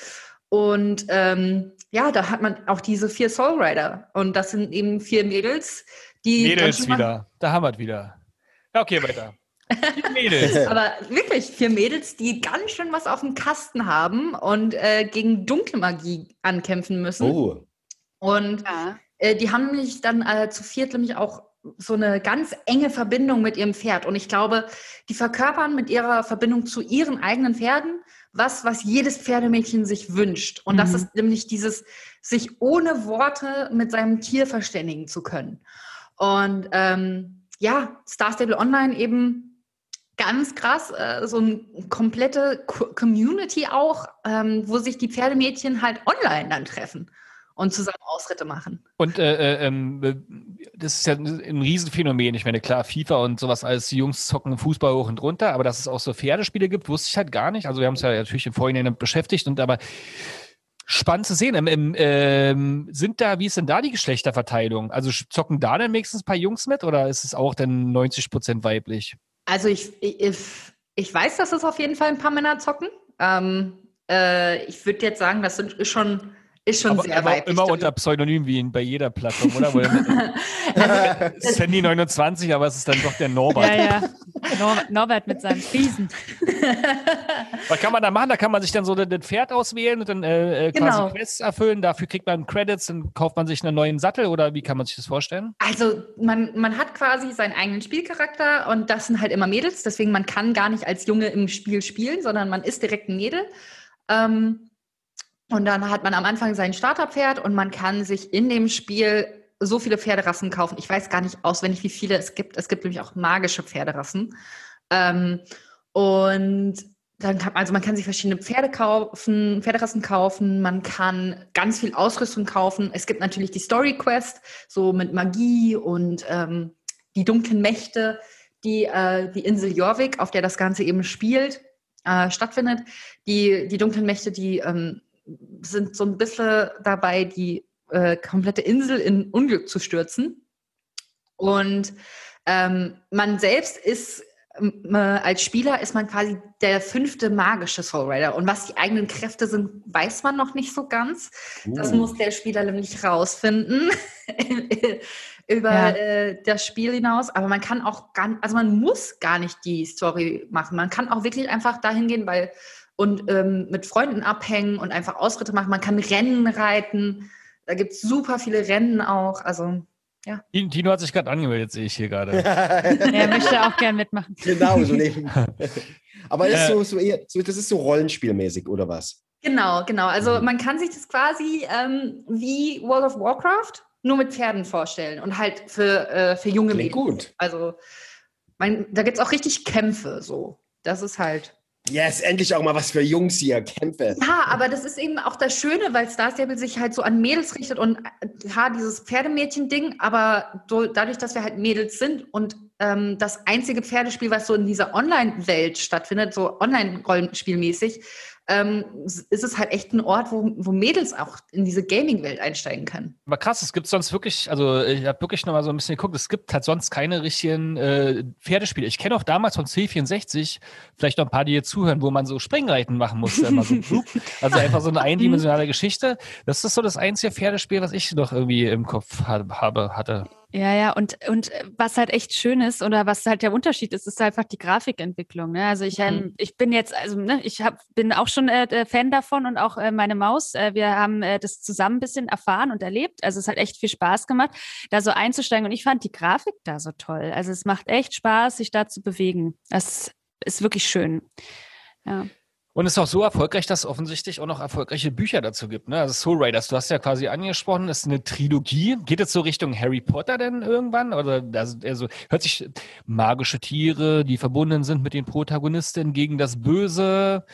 Und ähm, ja, da hat man auch diese vier Soul Rider. Und das sind eben vier Mädels, die. Mädels wieder. Da haben wir es wieder. Ja, okay, weiter. Mädels. [LAUGHS] Aber wirklich, vier Mädels, die ganz schön was auf dem Kasten haben und äh, gegen dunkle Magie ankämpfen müssen. Oh. Und ja. äh, die haben nämlich dann äh, zu viert nämlich auch so eine ganz enge Verbindung mit ihrem Pferd. Und ich glaube, die verkörpern mit ihrer Verbindung zu ihren eigenen Pferden was, was jedes Pferdemädchen sich wünscht. Und mhm. das ist nämlich dieses, sich ohne Worte mit seinem Tier verständigen zu können. Und ähm, ja, Star Stable Online eben ganz krass, äh, so eine komplette Community auch, ähm, wo sich die Pferdemädchen halt online dann treffen und zusammen Ausritte machen. Und äh, äh, ähm, das ist ja ein Riesenphänomen. Ich meine, klar, FIFA und sowas als die Jungs zocken Fußball hoch und runter, aber dass es auch so Pferdespiele gibt, wusste ich halt gar nicht. Also wir haben uns ja natürlich im Vorhinein beschäftigt und aber spannend zu sehen. Ähm, ähm, sind da, wie ist denn da die Geschlechterverteilung? Also zocken da dann wenigstens ein paar Jungs mit oder ist es auch dann 90 Prozent weiblich? Also ich, ich, ich weiß, dass es auf jeden Fall ein paar Männer zocken. Ähm, äh, ich würde jetzt sagen, das sind, schon ist schon aber, sehr aber weiblich. Immer unter Pseudonym wie in, bei jeder Plattform, oder? also, Sandy 29, aber es ist dann doch der Norbert. Ja, ja. Nor Norbert mit seinem Friesen. [LAUGHS] Was kann man da machen? Da kann man sich dann so das Pferd auswählen und dann äh, äh, quasi genau. Quests erfüllen. Dafür kriegt man Credits, dann kauft man sich einen neuen Sattel oder wie kann man sich das vorstellen? Also man, man hat quasi seinen eigenen Spielcharakter und das sind halt immer Mädels. Deswegen man kann gar nicht als Junge im Spiel spielen, sondern man ist direkt ein Mädel. Ähm, und dann hat man am Anfang sein Starterpferd und man kann sich in dem Spiel so viele Pferderassen kaufen. Ich weiß gar nicht auswendig, wie viele es gibt. Es gibt nämlich auch magische Pferderassen. Ähm, und dann kann, also man kann sich verschiedene Pferde kaufen, Pferderassen kaufen, man kann ganz viel Ausrüstung kaufen. Es gibt natürlich die Story Quest, so mit Magie und ähm, die dunklen Mächte, die äh, die Insel Jorvik, auf der das Ganze eben spielt, äh, stattfindet. Die, die dunklen Mächte, die ähm, sind so ein bisschen dabei, die äh, komplette Insel in Unglück zu stürzen. Und ähm, man selbst ist äh, als Spieler ist man quasi der fünfte magische Soul Rider. Und was die eigenen Kräfte sind, weiß man noch nicht so ganz. Uh. Das muss der Spieler nämlich rausfinden [LAUGHS] über ja. äh, das Spiel hinaus. Aber man kann auch gar, also man muss gar nicht die Story machen. Man kann auch wirklich einfach dahin gehen, weil und ähm, mit Freunden abhängen und einfach Ausritte machen. Man kann Rennen reiten. Da gibt es super viele Rennen auch. Also, ja. Tino hat sich gerade angemeldet, sehe ich hier gerade. [LAUGHS] er möchte auch gern mitmachen. Genau, so neben. [LAUGHS] Aber ist so, so eher, so, das ist so rollenspielmäßig, oder was? Genau, genau. Also mhm. man kann sich das quasi ähm, wie World of Warcraft nur mit Pferden vorstellen und halt für, äh, für junge Klingt Mädchen. gut. Also man, da gibt es auch richtig Kämpfe so. Das ist halt. Yes, endlich auch mal was für Jungs hier, Kämpfe. Ja, aber das ist eben auch das Schöne, weil Star Stable sich halt so an Mädels richtet und ja, dieses Pferdemädchen-Ding, aber so, dadurch, dass wir halt Mädels sind und ähm, das einzige Pferdespiel, was so in dieser Online-Welt stattfindet, so Online-Rollenspielmäßig, ähm, ist es halt echt ein Ort, wo, wo Mädels auch in diese Gaming-Welt einsteigen können. Aber krass, es gibt sonst wirklich, also ich habe wirklich noch mal so ein bisschen geguckt, es gibt halt sonst keine richtigen äh, Pferdespiele. Ich kenne auch damals von C64, vielleicht noch ein paar, die jetzt zuhören, wo man so Springreiten machen musste. so, also einfach so eine [LAUGHS] eindimensionale Geschichte. Das ist so das einzige Pferdespiel, was ich noch irgendwie im Kopf habe, hatte. Ja, ja, und, und äh, was halt echt schön ist oder was halt der Unterschied ist, ist einfach die Grafikentwicklung. Ne? Also ich, ähm, mhm. ich bin jetzt, also ne, ich hab, bin auch schon äh, Fan davon und auch äh, meine Maus. Äh, wir haben äh, das zusammen ein bisschen erfahren und erlebt. Also es hat echt viel Spaß gemacht, da so einzusteigen. Und ich fand die Grafik da so toll. Also es macht echt Spaß, sich da zu bewegen. Das ist wirklich schön. Ja. Und ist auch so erfolgreich, dass es offensichtlich auch noch erfolgreiche Bücher dazu gibt. Ne? Also Soul Riders, du hast ja quasi angesprochen, ist eine Trilogie. Geht es so Richtung Harry Potter denn irgendwann? Oder also hört sich magische Tiere, die verbunden sind mit den Protagonisten gegen das Böse.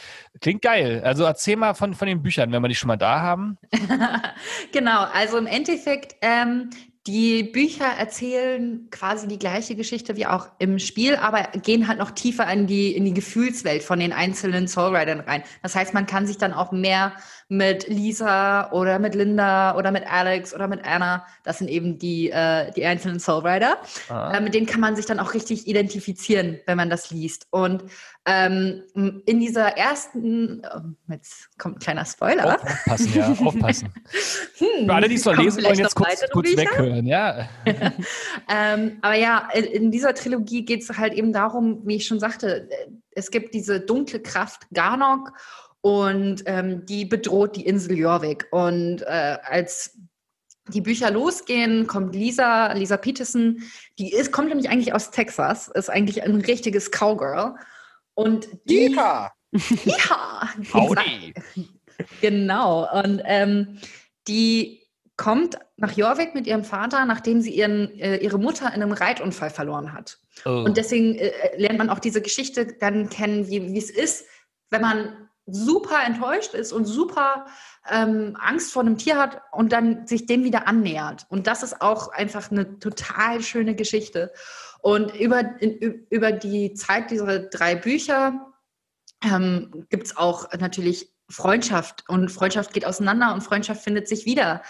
Klingt geil. Also erzähl mal von, von den Büchern, wenn wir die schon mal da haben. [LAUGHS] genau, also im Endeffekt ähm, die Bücher erzählen quasi die gleiche Geschichte wie auch im Spiel, aber gehen halt noch tiefer in die, in die Gefühlswelt von den einzelnen Soulridern rein. Das heißt, man kann sich dann auch mehr mit Lisa oder mit Linda oder mit Alex oder mit Anna, das sind eben die, äh, die einzelnen Soulrider, ah. äh, mit denen kann man sich dann auch richtig identifizieren, wenn man das liest. Und ähm, in dieser ersten, oh, jetzt kommt ein kleiner Spoiler. Aufpassen, ja, aufpassen. [LAUGHS] hm, Für alle, die es noch lesen wollen, jetzt kurz, kurz weghören, ja. [LAUGHS] ähm, aber ja, in dieser Trilogie geht es halt eben darum, wie ich schon sagte, es gibt diese dunkle Kraft Garnok und ähm, die bedroht die Insel Jorvik. Und äh, als die Bücher losgehen, kommt Lisa, Lisa Peterson, die ist, kommt nämlich eigentlich aus Texas, ist eigentlich ein richtiges Cowgirl. Und die. Ja! ja! [LAUGHS] Howdy. Genau. Und ähm, die kommt nach Jorvik mit ihrem Vater, nachdem sie ihren, äh, ihre Mutter in einem Reitunfall verloren hat. Oh. Und deswegen äh, lernt man auch diese Geschichte dann kennen, wie es ist, wenn man super enttäuscht ist und super ähm, Angst vor einem Tier hat und dann sich dem wieder annähert. Und das ist auch einfach eine total schöne Geschichte. Und über, in, über die Zeit dieser drei Bücher ähm, gibt es auch natürlich Freundschaft und Freundschaft geht auseinander und Freundschaft findet sich wieder.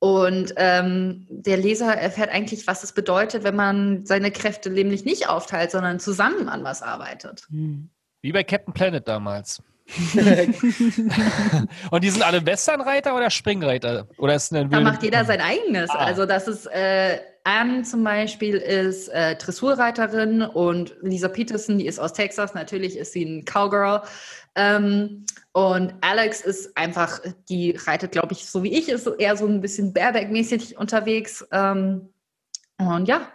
Und ähm, der Leser erfährt eigentlich, was es bedeutet, wenn man seine Kräfte nämlich nicht aufteilt, sondern zusammen an was arbeitet. Hm. Wie bei Captain Planet damals. [LAUGHS] und die sind alle Westernreiter oder Springreiter? Oder ist eine da macht jeder sein eigenes. Ah. Also das ist äh, Anne zum Beispiel ist äh, Dressurreiterin und Lisa Peterson, die ist aus Texas. Natürlich ist sie ein Cowgirl. Ähm, und Alex ist einfach, die reitet, glaube ich, so wie ich, ist eher so ein bisschen Bareback-mäßig unterwegs. Ähm, und ja,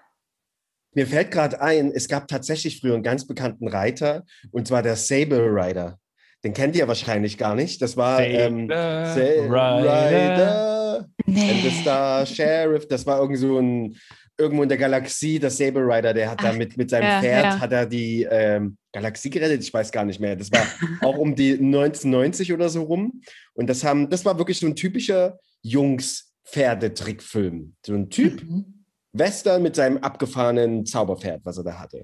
mir fällt gerade ein, es gab tatsächlich früher einen ganz bekannten Reiter, und zwar der Sable Rider. Den kennt ihr wahrscheinlich gar nicht. Das war ähm, Rider. Rider nee. and the Star Sheriff. Das war irgend so ein irgendwo in der Galaxie, der Saber Rider, der hat Ach, da mit, mit seinem ja, Pferd, ja. hat er die ähm, Galaxie gerettet, ich weiß gar nicht mehr. Das war [LAUGHS] auch um die 1990 oder so rum. Und das haben, das war wirklich so ein typischer Jungs-Pferdetrickfilm. So ein Typ, mhm. Western mit seinem abgefahrenen Zauberpferd, was er da hatte.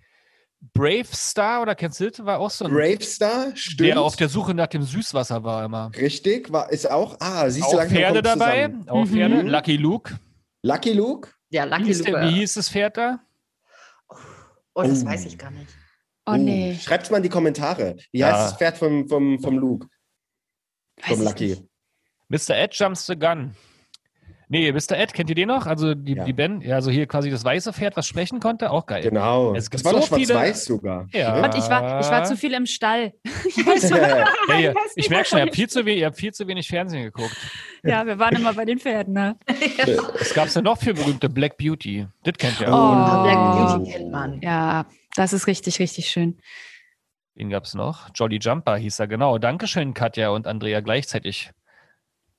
Brave Star oder kennst du das? War auch so ein. Brave Star, stimmt. Der auf der Suche nach dem Süßwasser war immer. Richtig, war, ist auch. Ah, siehst auch du langsam Pferde dabei. Zusammen. Auch mhm. Pferde. Lucky Luke. Lucky Luke? Ja, Lucky wie Luke. Der, wie hieß das Pferd da? Oh, das oh. weiß ich gar nicht. Oh, nee. Uh, Schreibt es mal in die Kommentare. Wie ja. heißt das Pferd vom, vom, vom Luke? Weiß vom Lucky. Mr. Ed jumps the gun. Nee, Mr. Ed, kennt ihr den noch? Also die, ja. die Ben, ja, also hier quasi das weiße Pferd, was sprechen konnte, auch geil. Genau. Es das war so doch schwarz-weiß sogar. Ja. Und ich war, ich war zu viel im Stall. [LAUGHS] [LAUGHS] [LAUGHS] ja, ja. Ich merke schon, ihr habt, viel zu wenig, ihr habt viel zu wenig Fernsehen geguckt. Ja, wir waren immer bei den Pferden, ne? Es gab ja noch viel berühmte Black Beauty. Das kennt ihr auch. Oh, Black Beauty kennt man. Ja, das ist richtig, richtig schön. Wen gab es noch? Jolly Jumper hieß er, genau. Dankeschön, Katja und Andrea gleichzeitig.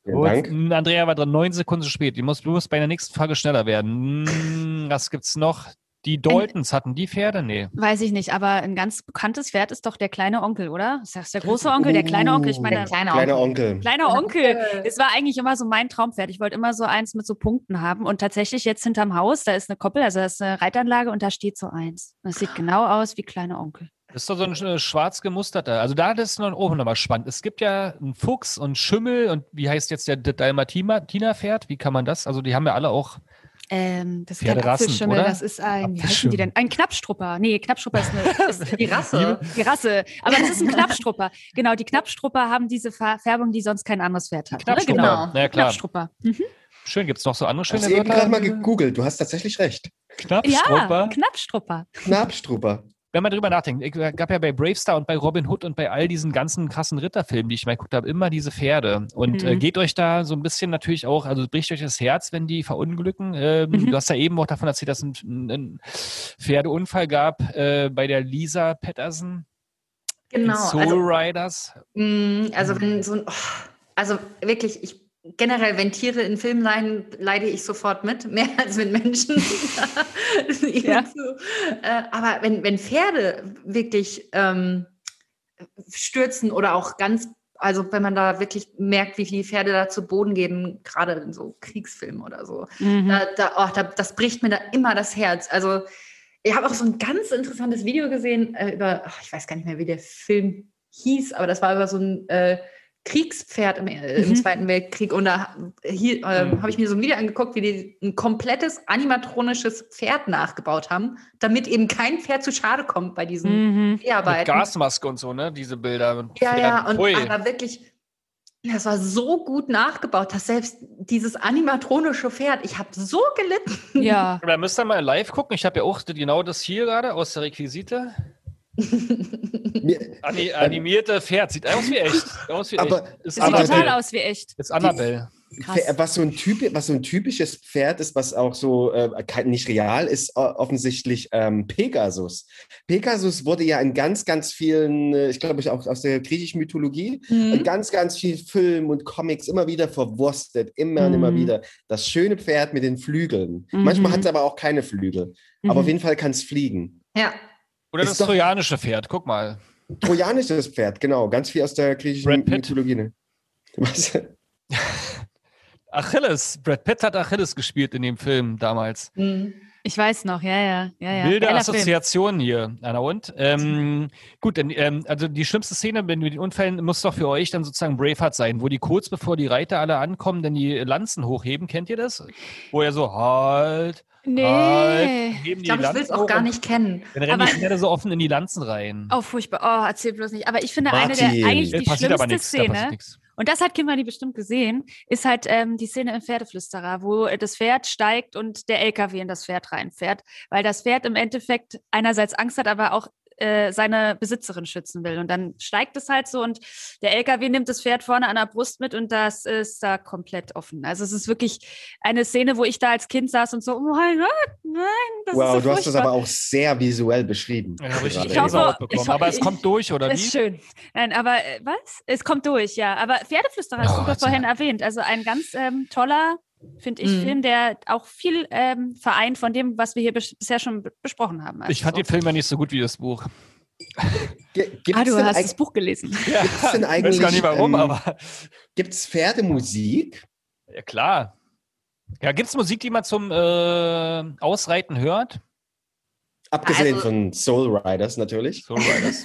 Gut, Andrea war dran, neun Sekunden zu spät. Du musst, du musst bei der nächsten Frage schneller werden. Was gibt's noch? Die Daltons hatten die Pferde? Nee. Weiß ich nicht, aber ein ganz bekanntes Pferd ist doch der kleine Onkel, oder? Ist das der große Onkel, der kleine Onkel? Ich meine, der kleine, kleine Onkel. Onkel. Kleiner Onkel. Es war eigentlich immer so mein Traumpferd. Ich wollte immer so eins mit so Punkten haben. Und tatsächlich jetzt hinterm Haus, da ist eine Koppel, also da ist eine Reitanlage und da steht so eins. Das sieht genau aus wie kleine Onkel. Das ist doch so ein äh, schwarz gemusterter. Also da ist noch oben nochmal spannend. Es gibt ja einen Fuchs und Schimmel und wie heißt jetzt der Dalmatiner-Pferd? Wie kann man das? Also die haben ja alle auch ähm, das ist kein Apfelschimmel, das ist ein, wie heißen die denn? Ein Knappstrupper. Nee, Knappstrupper ist, eine, [LAUGHS] ist die Rasse. Die Rasse. Aber das ist ein Knappstrupper. Genau, die Knappstrupper haben diese Färbung, die sonst kein anderes Pferd hat. Knappstrupper. Genau. Ja, klar. Knappstrupper. Mhm. Schön, gibt es noch so andere schöne Wörter? Ich habe gerade mal gegoogelt, du hast tatsächlich recht. Knappstrupper? Ja, Knappstrupper. Knappstrupper wenn man drüber nachdenkt, ich gab ja bei Bravestar und bei Robin Hood und bei all diesen ganzen krassen Ritterfilmen, die ich mal geguckt habe, immer diese Pferde. Und äh, mhm. äh, geht euch da so ein bisschen natürlich auch, also bricht euch das Herz, wenn die verunglücken. Ähm, mhm. Du hast ja eben auch davon erzählt, dass es einen, einen Pferdeunfall gab äh, bei der Lisa Patterson. Genau. Soul also, Riders. mh, also wenn so ein, oh, also wirklich, ich generell, wenn Tiere in Filmen leiden, leide ich sofort mit, [LAUGHS] mehr als wenn Menschen. [LAUGHS] Ja. äh, aber wenn, wenn Pferde wirklich ähm, stürzen oder auch ganz, also wenn man da wirklich merkt, wie viele Pferde da zu Boden gehen, gerade in so Kriegsfilmen oder so, Mhm. da, da, oh, da, das bricht mir da immer das Herz. Also ich habe auch so ein ganz interessantes Video gesehen äh, über, ach, ich weiß gar nicht mehr, wie der Film hieß, aber das war über so ein äh, Kriegspferd im, äh, im Mhm. Zweiten Weltkrieg. Und da ähm, Mhm. habe ich mir so ein Video angeguckt, wie die ein komplettes animatronisches Pferd nachgebaut haben, damit eben kein Pferd zu Schade kommt bei diesen Mhm. Mit Dreharbeiten. Gasmaske und so, ne? Diese Bilder. Ja, ja, Pferden. und Ui. aber wirklich, das war so gut nachgebaut, dass selbst dieses animatronische Pferd, ich habe so gelitten. Ja. [LAUGHS] Da müsst ihr mal live gucken. Ich habe ja auch genau das hier gerade aus der Requisite. Ani animierte Pferd. Sieht aus wie echt. Aus wie Aber- echt. Ist Das sieht total aus wie echt. Ist Annabelle. Krass. Was so, ein typ, was so ein typisches Pferd ist, was auch so äh, nicht real ist, äh, offensichtlich ähm, Pegasus. Pegasus wurde ja in ganz, ganz vielen, äh, ich glaube, auch aus der griechischen Mythologie, in Mhm. ganz, ganz vielen Filmen und Comics immer wieder verwurstet, immer und immer Mhm. wieder. Das schöne Pferd mit den Flügeln. Mhm. Manchmal hat es aber auch keine Flügel. Aber auf Mhm. jeden Fall kann es fliegen. Ja, Oder Ist das trojanische Pferd. Guck mal. Trojanisches Pferd, genau. Ganz viel aus der griechischen. Mythologie. ne? Was? [LAUGHS] Achilles. Brad Pitt hat Achilles gespielt in dem Film damals. Mhm. Ich weiß noch, ja, ja, ja, ja. Wilde Geiler. Assoziationen hier, Anna. Und ähm, gut, dann, ähm, also die schlimmste Szene wenn mit den Unfällen muss doch für euch dann sozusagen Braveheart sein, wo die kurz bevor die Reiter alle ankommen, dann die Lanzen hochheben. Kennt ihr das? Wo er so halt, Nee. halt, Ich glaube, ich will es auch gar nicht kennen. Dann rennen Aber- die Pferde so offen in die Lanzen rein. Oh, furchtbar. Oh, erzähl bloß nicht. Aber ich finde, eine der Martin. eigentlich die schlimmste passiert Szene, und das hat Kimberly bestimmt gesehen, ist halt ähm, die Szene im Pferdeflüsterer, wo äh, das Pferd steigt und der LKW in das Pferd reinfährt, weil das Pferd im Endeffekt einerseits Angst hat, aber auch äh, seine Besitzerin schützen will. Und dann steigt es halt so und der LKW nimmt das Pferd vorne an der Brust mit und das ist da komplett offen. Also es ist wirklich eine Szene, wo ich da als Kind saß und so, oh mein Gott, nein, das Wow, ist so du hast das aber auch sehr visuell beschrieben. Ja, ich hoffe- ich hoffe- Aber es kommt durch, oder Das ist wie? schön. Nein, aber äh, was? Es kommt durch, ja. Aber Pferdeflüsterer hast Oh, du sei vorhin erwähnt. Also ein ganz ähm, toller, finde ich, Mhm. Film, der auch viel ähm, vereint von dem, was wir hier bis bisher schon be- besprochen haben. Also Ich fand so. den Film ja nicht so gut wie das Buch. Gibt's Ah, du hast das Buch gelesen. Ja, Gibt's denn ich weiß eigentlich, gar nicht warum, ähm, aber Gibt's Pferdemusik? ja klar. Ja, gibt es Musik, die man zum äh, Ausreiten hört? Abgesehen Also- von Soul Riders natürlich. Soul Riders.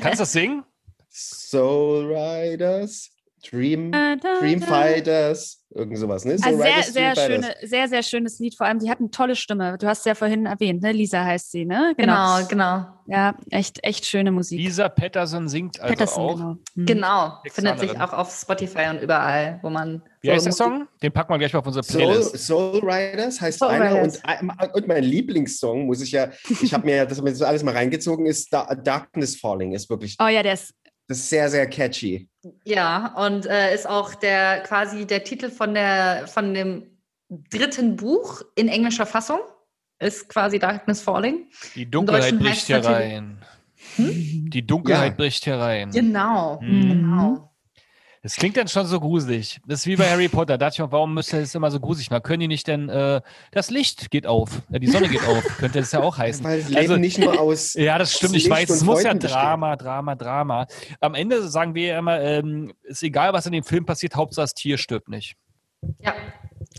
Kannst du das singen? Soul Riders, Dream, Da, da, Dream. Fighters, irgend sowas, ne? Soul Also sehr, sehr, schöne, sehr, sehr schönes Lied. Vor allem, die hat eine tolle Stimme. Du hast es ja vorhin erwähnt, ne? Lisa heißt sie, ne? Genau, genau. Ja, echt, echt schöne Musik. Lisa Patterson singt also Patterson, auch. genau. Mhm. Genau. Findet sich auch auf Spotify und überall, wo man. Wie heißt so der Song? Den packen wir gleich mal auf unsere Soul, Playlist. Soul Riders heißt Soul einer Riders. Und, und mein Lieblingssong muss ich ja, ich habe mir ja das, das alles mal reingezogen, ist Da- Darkness Falling, ist wirklich, Oh ja, der ist. das ist sehr, sehr catchy. Ja, und äh, ist auch der quasi der Titel von der von dem dritten Buch in englischer Fassung. Ist quasi Darkness Falling. Die Dunkelheit bricht heißt hier natürlich- rein. Die Dunkelheit Ja. bricht hier rein. Genau. Mhm. Genau. Das klingt dann schon so gruselig. Das ist wie bei Harry Potter. Da dachte ich auch, warum müsste das immer so gruselig machen? Können die nicht denn, äh, das Licht geht auf, äh, die Sonne geht auf, [LAUGHS] könnte das ja auch heißen. Weil das Leben Also- nicht nur aus. [LAUGHS] Ja, das stimmt. Ich Licht weiß, es muss ja Freuden besteht. Drama, Drama, Drama. Am Ende sagen wir ja immer, ähm, ist egal, was in dem Film passiert, Hauptsache das Tier stirbt nicht. Ja,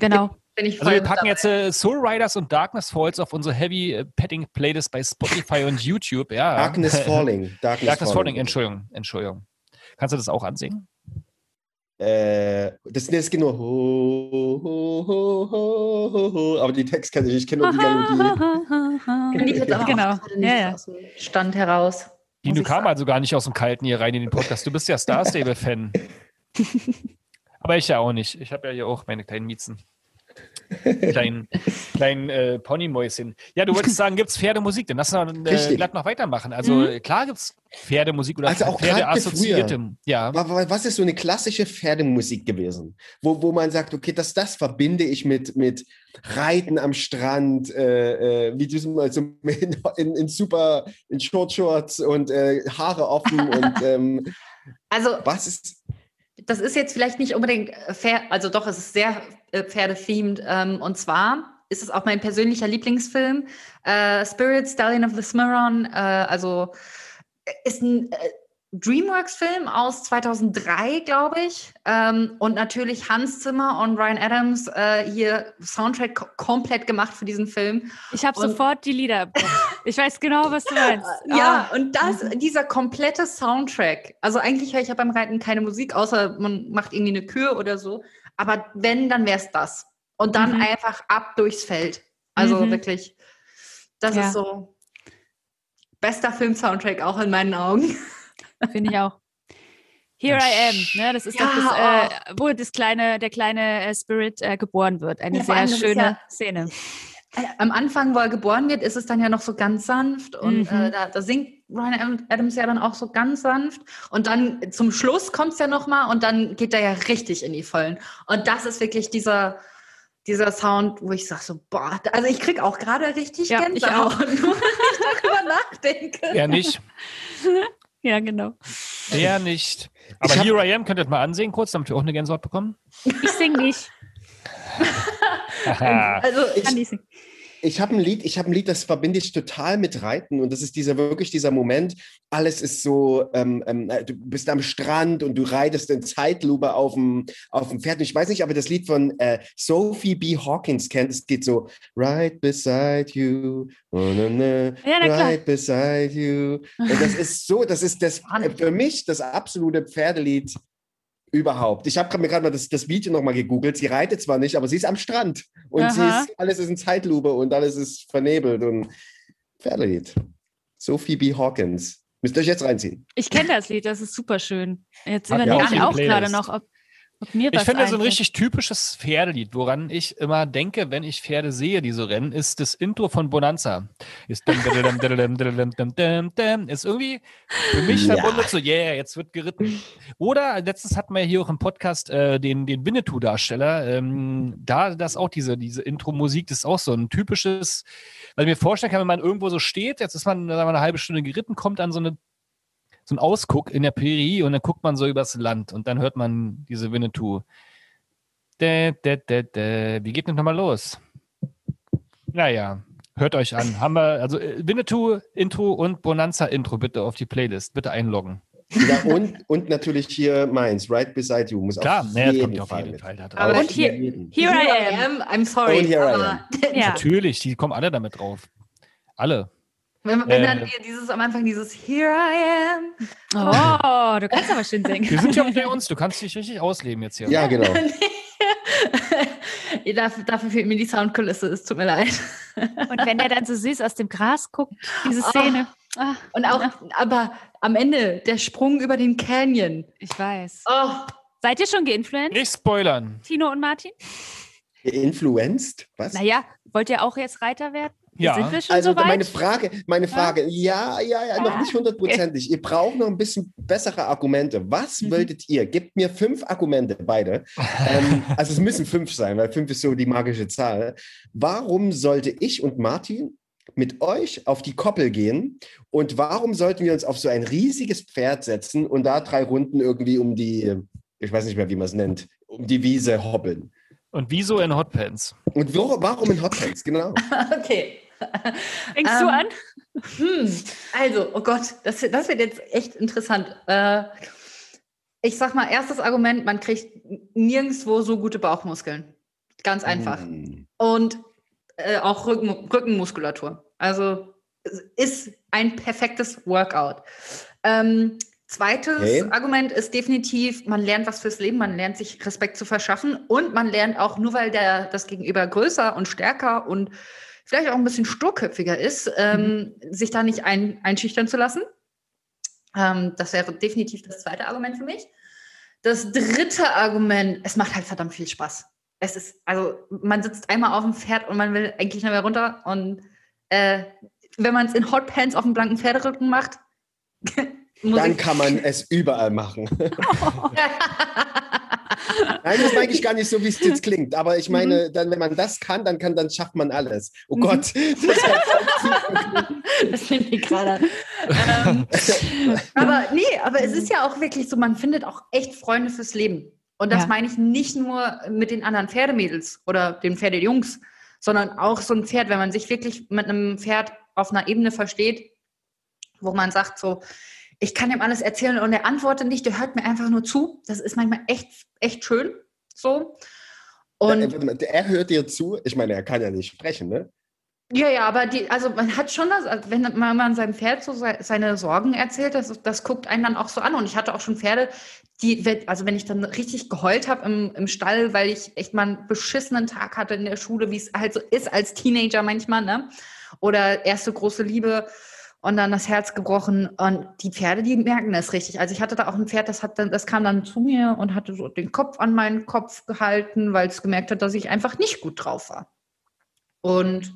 Genau. ich Also wir packen dabei. jetzt äh, Soul Riders und Darkness Falls auf unsere Heavy äh, Petting Playlist bei Spotify und YouTube. Ja. Darkness [LAUGHS] Falling. Darkness, Darkness Falling, Entschuldigung, Entschuldigung. Kannst du das auch ansingen? Äh, das, das geht nur ho, ho, ho, ho, ho, ho. Aber die Text kann ich nicht, ich kenne nur die Melodie. Kann ich jetzt aber Genau. auch gerade nicht Ja, ja. aus dem Stand heraus. Die, du kam sagen. also gar nicht aus dem Kalten hier rein in den Podcast. Du bist ja Star [LAUGHS] Stable-Fan. [LAUGHS] Aber ich ja auch nicht. Ich habe ja hier auch meine kleinen Miezen. Kleinen, kleinen äh, Ponymäuschen. Ja, du wolltest [LAUGHS] sagen, gibt es Pferdemusik? Dann lass uns äh, glatt noch weitermachen. Also mhm. klar gibt es Pferdemusik oder also auch Pferdeassoziierte. Ja. Was ist so eine klassische Pferdemusik gewesen? Wo, wo man sagt, okay, das, das verbinde ich mit, mit Reiten am Strand, äh, äh, wie du mal so in, in, in, super, in Short Shorts und äh, Haare offen [LAUGHS] und ähm, also was ist das ist jetzt vielleicht nicht unbedingt fair, also doch, es ist sehr äh, Pferde-themed. Ähm, und zwar ist es auch mein persönlicher Lieblingsfilm. Äh, Spirit, Stallion of the Cimarron, äh, also äh, ist ein äh, DreamWorks-Film aus 2003, glaube ich. Ähm, und natürlich Hans Zimmer und Ryan Adams äh, hier Soundtrack komplett gemacht für diesen Film. Ich habe sofort die Lieder. [LAUGHS] ich weiß genau, was du meinst. ja, oh. und das, dieser komplette Soundtrack. Also eigentlich höre ich ja beim Reiten keine Musik, außer man macht irgendwie eine Kür oder so. Aber wenn, dann wäre es das. Und dann mhm. einfach ab durchs Feld. Also mhm. wirklich, das ja. ist so bester Film-Soundtrack auch in meinen Augen. [LAUGHS] Finde ich auch. Here I am, ne? Das ist ja, doch das, äh, wo das kleine, der kleine äh, Spirit äh, geboren wird. Eine ja, sehr schöne ja, Szene. Äh, am Anfang, wo er geboren wird, ist es dann ja noch so ganz sanft und mhm. Äh, da, da, singt Ryan Adams ja dann auch so ganz sanft und dann zum Schluss kommt es ja nochmal und dann geht er ja richtig in die Vollen. Und das ist wirklich dieser, dieser Sound, wo ich sage so, boah, also ich kriege auch gerade richtig ja, Gänsehaut, ich auch. nur [LAUGHS] wenn ich darüber nachdenke. Ja, nicht. Ja, genau. Der nicht. Aber hab, Here I Am, könnt ihr das mal ansehen kurz, damit wir auch eine Gänsehaut bekommen? Ich sing nicht. [LAUGHS] also, ich, kann nicht singen ich habe ein Lied, ich habe ein Lied, das verbinde ich total mit Reiten und das ist dieser wirklich dieser Moment. Alles ist so, ähm, ähm, äh, du bist am Strand und du reitest in Zeitlupe auf dem auf dem Pferd. Und ich weiß nicht, ob ihr das Lied von äh, Sophie B. Hawkins kennt. Es geht so Right beside you, oh, na, na, ja, right beside you. Und das ist so, das ist das für mich das absolute Pferdelied Überhaupt. Ich habe mir gerade mal das, das Video nochmal gegoogelt. Sie reitet zwar nicht, aber sie ist am Strand. Und ist, alles ist in Zeitlupe und alles ist vernebelt und Pferdelied. Sophie B. Hawkins. Müsst ihr euch jetzt reinziehen. Ich kenne das Lied, das ist super schön. Jetzt überlege ich auch gerade noch, ob, ich finde so ein richtig typisches Pferdelied, woran ich immer denke, wenn ich Pferde sehe, die so rennen, ist das Intro von Bonanza. Ist, ist irgendwie für mich ja. verbunden so, yeah, jetzt wird geritten. Oder letztens hatten wir hier auch im Podcast äh, den, den Winnetou-Darsteller. Ähm, da das auch diese, diese Intro-Musik, das ist auch so ein typisches, weil ich mir vorstellen kann, wenn man irgendwo so steht, jetzt ist man, sagen wir, eine halbe Stunde geritten, kommt an so eine so ein Ausguck in der Prärie und dann guckt man so übers Land und dann hört man diese Winnetou. Dä, dä, dä, dä. Wie geht denn nochmal los? Naja, hört euch an. Haben wir, also äh, Winnetou Intro und Bonanza Intro bitte auf die Playlist. Bitte einloggen. Ja, und, und natürlich hier meins, Right Beside You. Muss Klar, auf jeden nee, kommt auf jeden Fall. Fall aber und hier, here I am, I'm sorry. Und here I am. [LAUGHS] Ja. Natürlich, die kommen alle damit drauf. Alle. Wenn, wenn äh, dann dieses am Anfang dieses Here I am. Oh, du kannst aber schön singen. Wir sind ja bei uns, du kannst dich richtig ausleben jetzt hier. Ja, [LAUGHS] genau. dafür, dafür, fehlt mir die Soundkulisse, es tut mir leid. Und wenn er dann so süß aus dem Gras guckt, diese oh. Szene. Oh. Und auch, aber am Ende, der Sprung über den Canyon. Ich weiß. Oh. Seid ihr schon geinfluenced? Nicht spoilern. Tino und Martin? Geinfluenced? Was? Naja, wollt ihr auch jetzt Reiter werden? Ja. Sind wir schon also so meine Frage, meine Frage, ja, ja, ja, ja noch nicht hundertprozentig. Ihr braucht noch ein bisschen bessere Argumente. Was mhm. wolltet ihr? Gebt mir fünf Argumente, beide. ähm, [LAUGHS] also es müssen fünf sein, weil fünf ist so die magische Zahl. Warum sollte ich und Martin mit euch auf die Koppel gehen und warum sollten wir uns auf so ein riesiges Pferd setzen und da drei Runden irgendwie um die, ich weiß nicht mehr, wie man es nennt, um die Wiese hoppeln? Und wieso in Hotpants? Und wo, warum in Hotpants, genau. [LAUGHS] okay. [LAUGHS] Fängst ähm, du an? Hm, also, oh Gott, das, das wird jetzt echt interessant. Äh, ich sag mal, erstes Argument, man kriegt nirgendwo so gute Bauchmuskeln. Ganz einfach. Mm. Und äh, auch Rücken, Rückenmuskulatur. Also ist ein perfektes Workout. Ähm, zweites okay. Argument ist definitiv, man lernt was fürs Leben, man lernt sich Respekt zu verschaffen und man lernt auch, nur weil der das Gegenüber größer und stärker und vielleicht auch ein bisschen sturköpfiger ist, ähm, mhm. sich da nicht ein, einschüchtern zu lassen. Ähm, das wäre definitiv das zweite Argument für mich. Das dritte Argument, es macht halt verdammt viel Spaß. es ist, also man sitzt einmal auf dem Pferd und man will eigentlich nicht mehr runter. Und äh, wenn man es in Hotpants auf dem blanken Pferderücken macht, [LAUGHS] dann kann man es überall machen. [LAUGHS] [LAUGHS] Nein, das meine ich gar nicht so, wie es jetzt klingt. Aber ich meine, mhm. dann, wenn man das kann, dann kann, dann schafft man alles. Oh mhm. Gott. das [LAUGHS] finde ich gerade. ähm, [LAUGHS] aber nee, aber es ist ja auch wirklich so, man findet auch echt Freunde fürs Leben. Und das ja. meine ich nicht nur mit den anderen Pferdemädels oder den Pferdejungs, sondern auch so ein Pferd, wenn man sich wirklich mit einem Pferd auf einer Ebene versteht, wo man sagt so, ich kann ihm alles erzählen und er antwortet nicht, der hört mir einfach nur zu. Das ist manchmal echt, echt schön so. Und er hört dir zu. Ich meine, er kann ja nicht sprechen, ne? Ja, ja, aber die, also man hat schon das, also wenn man seinem Pferd so seine Sorgen erzählt, das, das guckt einen dann auch so an. Und ich hatte auch schon Pferde, die, also wenn ich dann richtig geheult habe im, im Stall, weil ich echt mal einen beschissenen Tag hatte in der Schule, wie es halt so ist als Teenager manchmal, ne? Oder erste große Liebe und dann das Herz gebrochen. Und die Pferde, die merken das richtig. Also ich hatte da auch ein Pferd, das hat dann, das kam dann zu mir und hatte so den Kopf an meinen Kopf gehalten, weil es gemerkt hat, dass ich einfach nicht gut drauf war. Und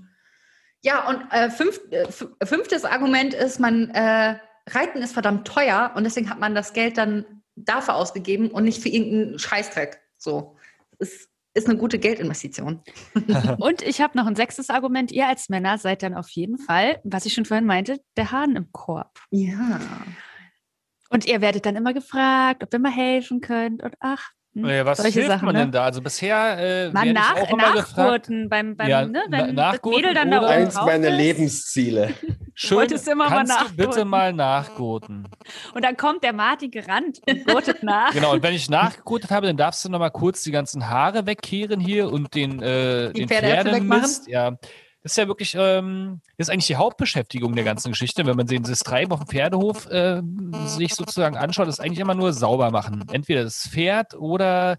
ja, und äh, fünf, äh, fünftes Argument ist, man äh, Reiten ist verdammt teuer und deswegen hat man das Geld dann dafür ausgegeben und nicht für irgendeinen Scheißdreck. So. Ist, ist eine gute Geldinvestition. [LAUGHS] und ich habe noch ein sechstes Argument. Ihr als Männer seid dann auf jeden Fall, was ich schon vorhin meinte, der Hahn im Korb. Ja. Und ihr werdet dann immer gefragt, ob ihr mal helfen könnt. Und ach, hm, ja, was hilft Sachen, man ne? denn da? Also bisher äh, mal nach, ich auch immer nachgurten beim, beim ja, ne, wenn nachgurten das Mädel dann da oben Eins meiner Lebensziele. [LAUGHS] Schön, immer kannst mal du bitte mal nachgurten. Und dann kommt der Martin gerannt und gurtet nach. Genau, und wenn ich nachgegurtet habe, dann darfst du noch mal kurz die ganzen Haare wegkehren hier und den, äh, den Pferdemist. Ja, das ist ja wirklich, ähm, das ist eigentlich die Hauptbeschäftigung der ganzen Geschichte. Wenn man den Treiben auf dem Pferdehof äh, sich sozusagen anschaut, ist eigentlich immer nur sauber machen. Entweder das Pferd oder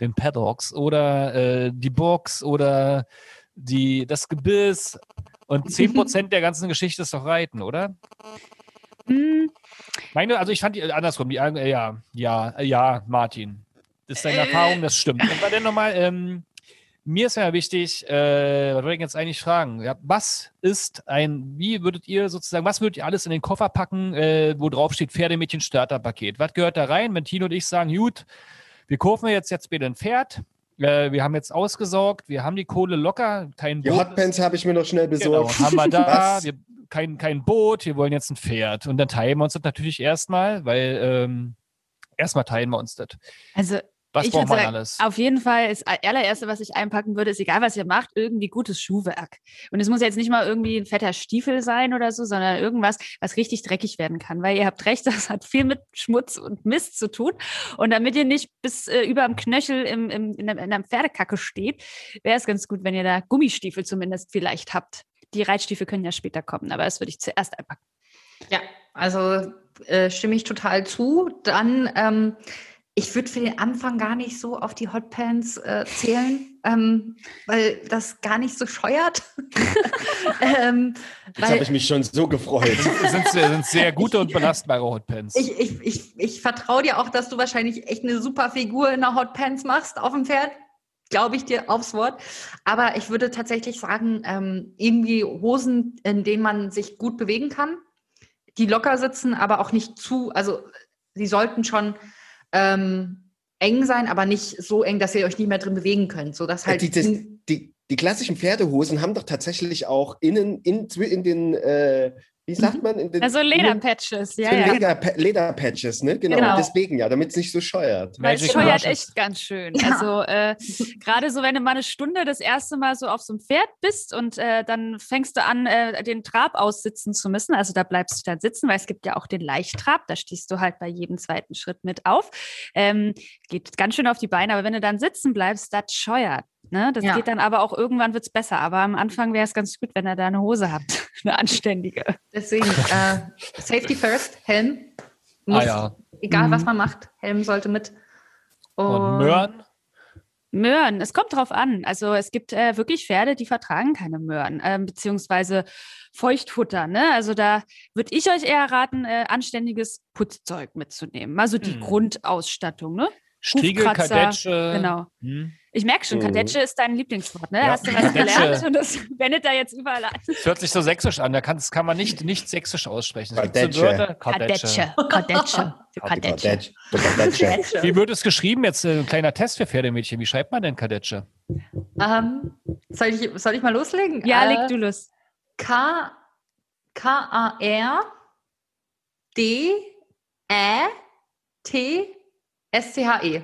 den Paddocks oder äh, die Box oder die, das Gebiss. Und 10% der ganzen Geschichte ist doch Reiten, oder? Hm. Meine, also ich fand die andersrum, die, äh, ja, ja, ja, Martin. Das ist deine äh. Erfahrung, das stimmt. Und war denn nochmal, ähm, mir ist ja wichtig, äh, was wollte ich jetzt eigentlich fragen? Ja, was ist ein, wie würdet ihr sozusagen, was würdet ihr alles in den Koffer packen, äh, wo drauf steht Pferdemädchen Starterpaket? Was gehört da rein, wenn Tino und ich sagen, gut, wir kaufen jetzt jetzt bitte ein Pferd, äh, wir haben jetzt ausgesorgt, wir haben die Kohle locker, kein Die Boot. Hotpants habe ich mir noch schnell besorgt. Genau, haben wir [LAUGHS] da, wir, kein, kein Boot, wir wollen jetzt ein Pferd. Und dann teilen wir uns das natürlich erstmal, weil ähm, erstmal teilen wir uns das. Also was ich braucht man sagen, alles? Auf jeden Fall ist allererste, was ich einpacken würde, ist egal, was ihr macht, irgendwie gutes Schuhwerk. Und es muss jetzt nicht mal irgendwie ein fetter Stiefel sein oder so, sondern irgendwas, was richtig dreckig werden kann. Weil ihr habt recht, [LAUGHS] das hat viel mit Schmutz und Mist zu tun. Und damit ihr nicht bis äh, über am Knöchel im, im, in, einer, in einer Pferdekacke steht, wäre es ganz gut, wenn ihr da Gummistiefel zumindest vielleicht habt. Die Reitstiefel können ja später kommen, aber das würde ich zuerst einpacken. Ja, also äh, stimme ich total zu. Dann ähm, ich würde für den Anfang gar nicht so auf die Hotpants äh, zählen, ähm, weil das gar nicht so scheuert. [LAUGHS] ähm, Jetzt habe ich mich schon so gefreut. Sind, sind sehr [LAUGHS] gute und belastbare Hotpants. Ich, ich, ich, ich vertraue dir auch, dass du wahrscheinlich echt eine super Figur in der Hotpants machst auf dem Pferd. Glaube ich dir aufs Wort. Aber ich würde tatsächlich sagen, ähm, irgendwie Hosen, in denen man sich gut bewegen kann, die locker sitzen, aber auch nicht zu, also sie sollten schon ähm, eng sein, aber nicht so eng, dass ihr euch nicht mehr drin bewegen könnt. So dass halt die, das, die, die klassischen Pferdehosen haben doch tatsächlich auch innen in, in den äh, wie sagt mhm. man? In den, also Lederpatches, ja. ja. Leder, Lederpatches, ne? Genau. genau. Deswegen ja, damit es nicht so scheuert. Weil es scheuert echt ganz schön. Ja. Also äh, [LAUGHS] gerade so, wenn du mal eine Stunde das erste Mal so auf so einem Pferd bist und äh, dann fängst du an, äh, den Trab aussitzen zu müssen. Also da bleibst du dann sitzen, weil es gibt ja auch den Leichttrab. Da stehst du halt bei jedem zweiten Schritt mit auf. Ähm, geht ganz schön auf die Beine, aber wenn du dann sitzen bleibst, das scheuert. Ne? Das ja. geht dann aber auch irgendwann wird es besser. Aber am Anfang wäre es ganz gut, wenn ihr da eine Hose habt, [LAUGHS] eine anständige. Deswegen [LAUGHS] äh, Safety first, Helm. Muss, ah, ja. Egal mhm. was man macht, Helm sollte mit. Und, Und Möhren? Möhren, es kommt drauf an. Also es gibt äh, wirklich Pferde, die vertragen keine Möhren, äh, beziehungsweise Feuchtfutter. Ne? Also da würde ich euch eher raten, äh, anständiges Putzzeug mitzunehmen. Also die mhm. Grundausstattung. Ne? Striegel, Kadetsche. Genau. Hm. Ich merke schon, Mhm. Kadetsche ist dein Lieblingswort, ne? Ja. Hast du was Kadetsche. gelernt und das [LAUGHS] wendet da jetzt überall an. Das hört sich so sächsisch an. Da kann, das kann man nicht, nicht sächsisch aussprechen. Es gibt so [LAUGHS] Kadetsche. Kadetsche. Kadetsche. Kadetsche. Wie wird es geschrieben? Jetzt äh, ein kleiner Test für Pferdemädchen. Wie schreibt man denn Kadetsche? Ähm, soll, ich, soll ich mal loslegen? Ja, Äh, leg du los. K K A R D Ä T S C H E.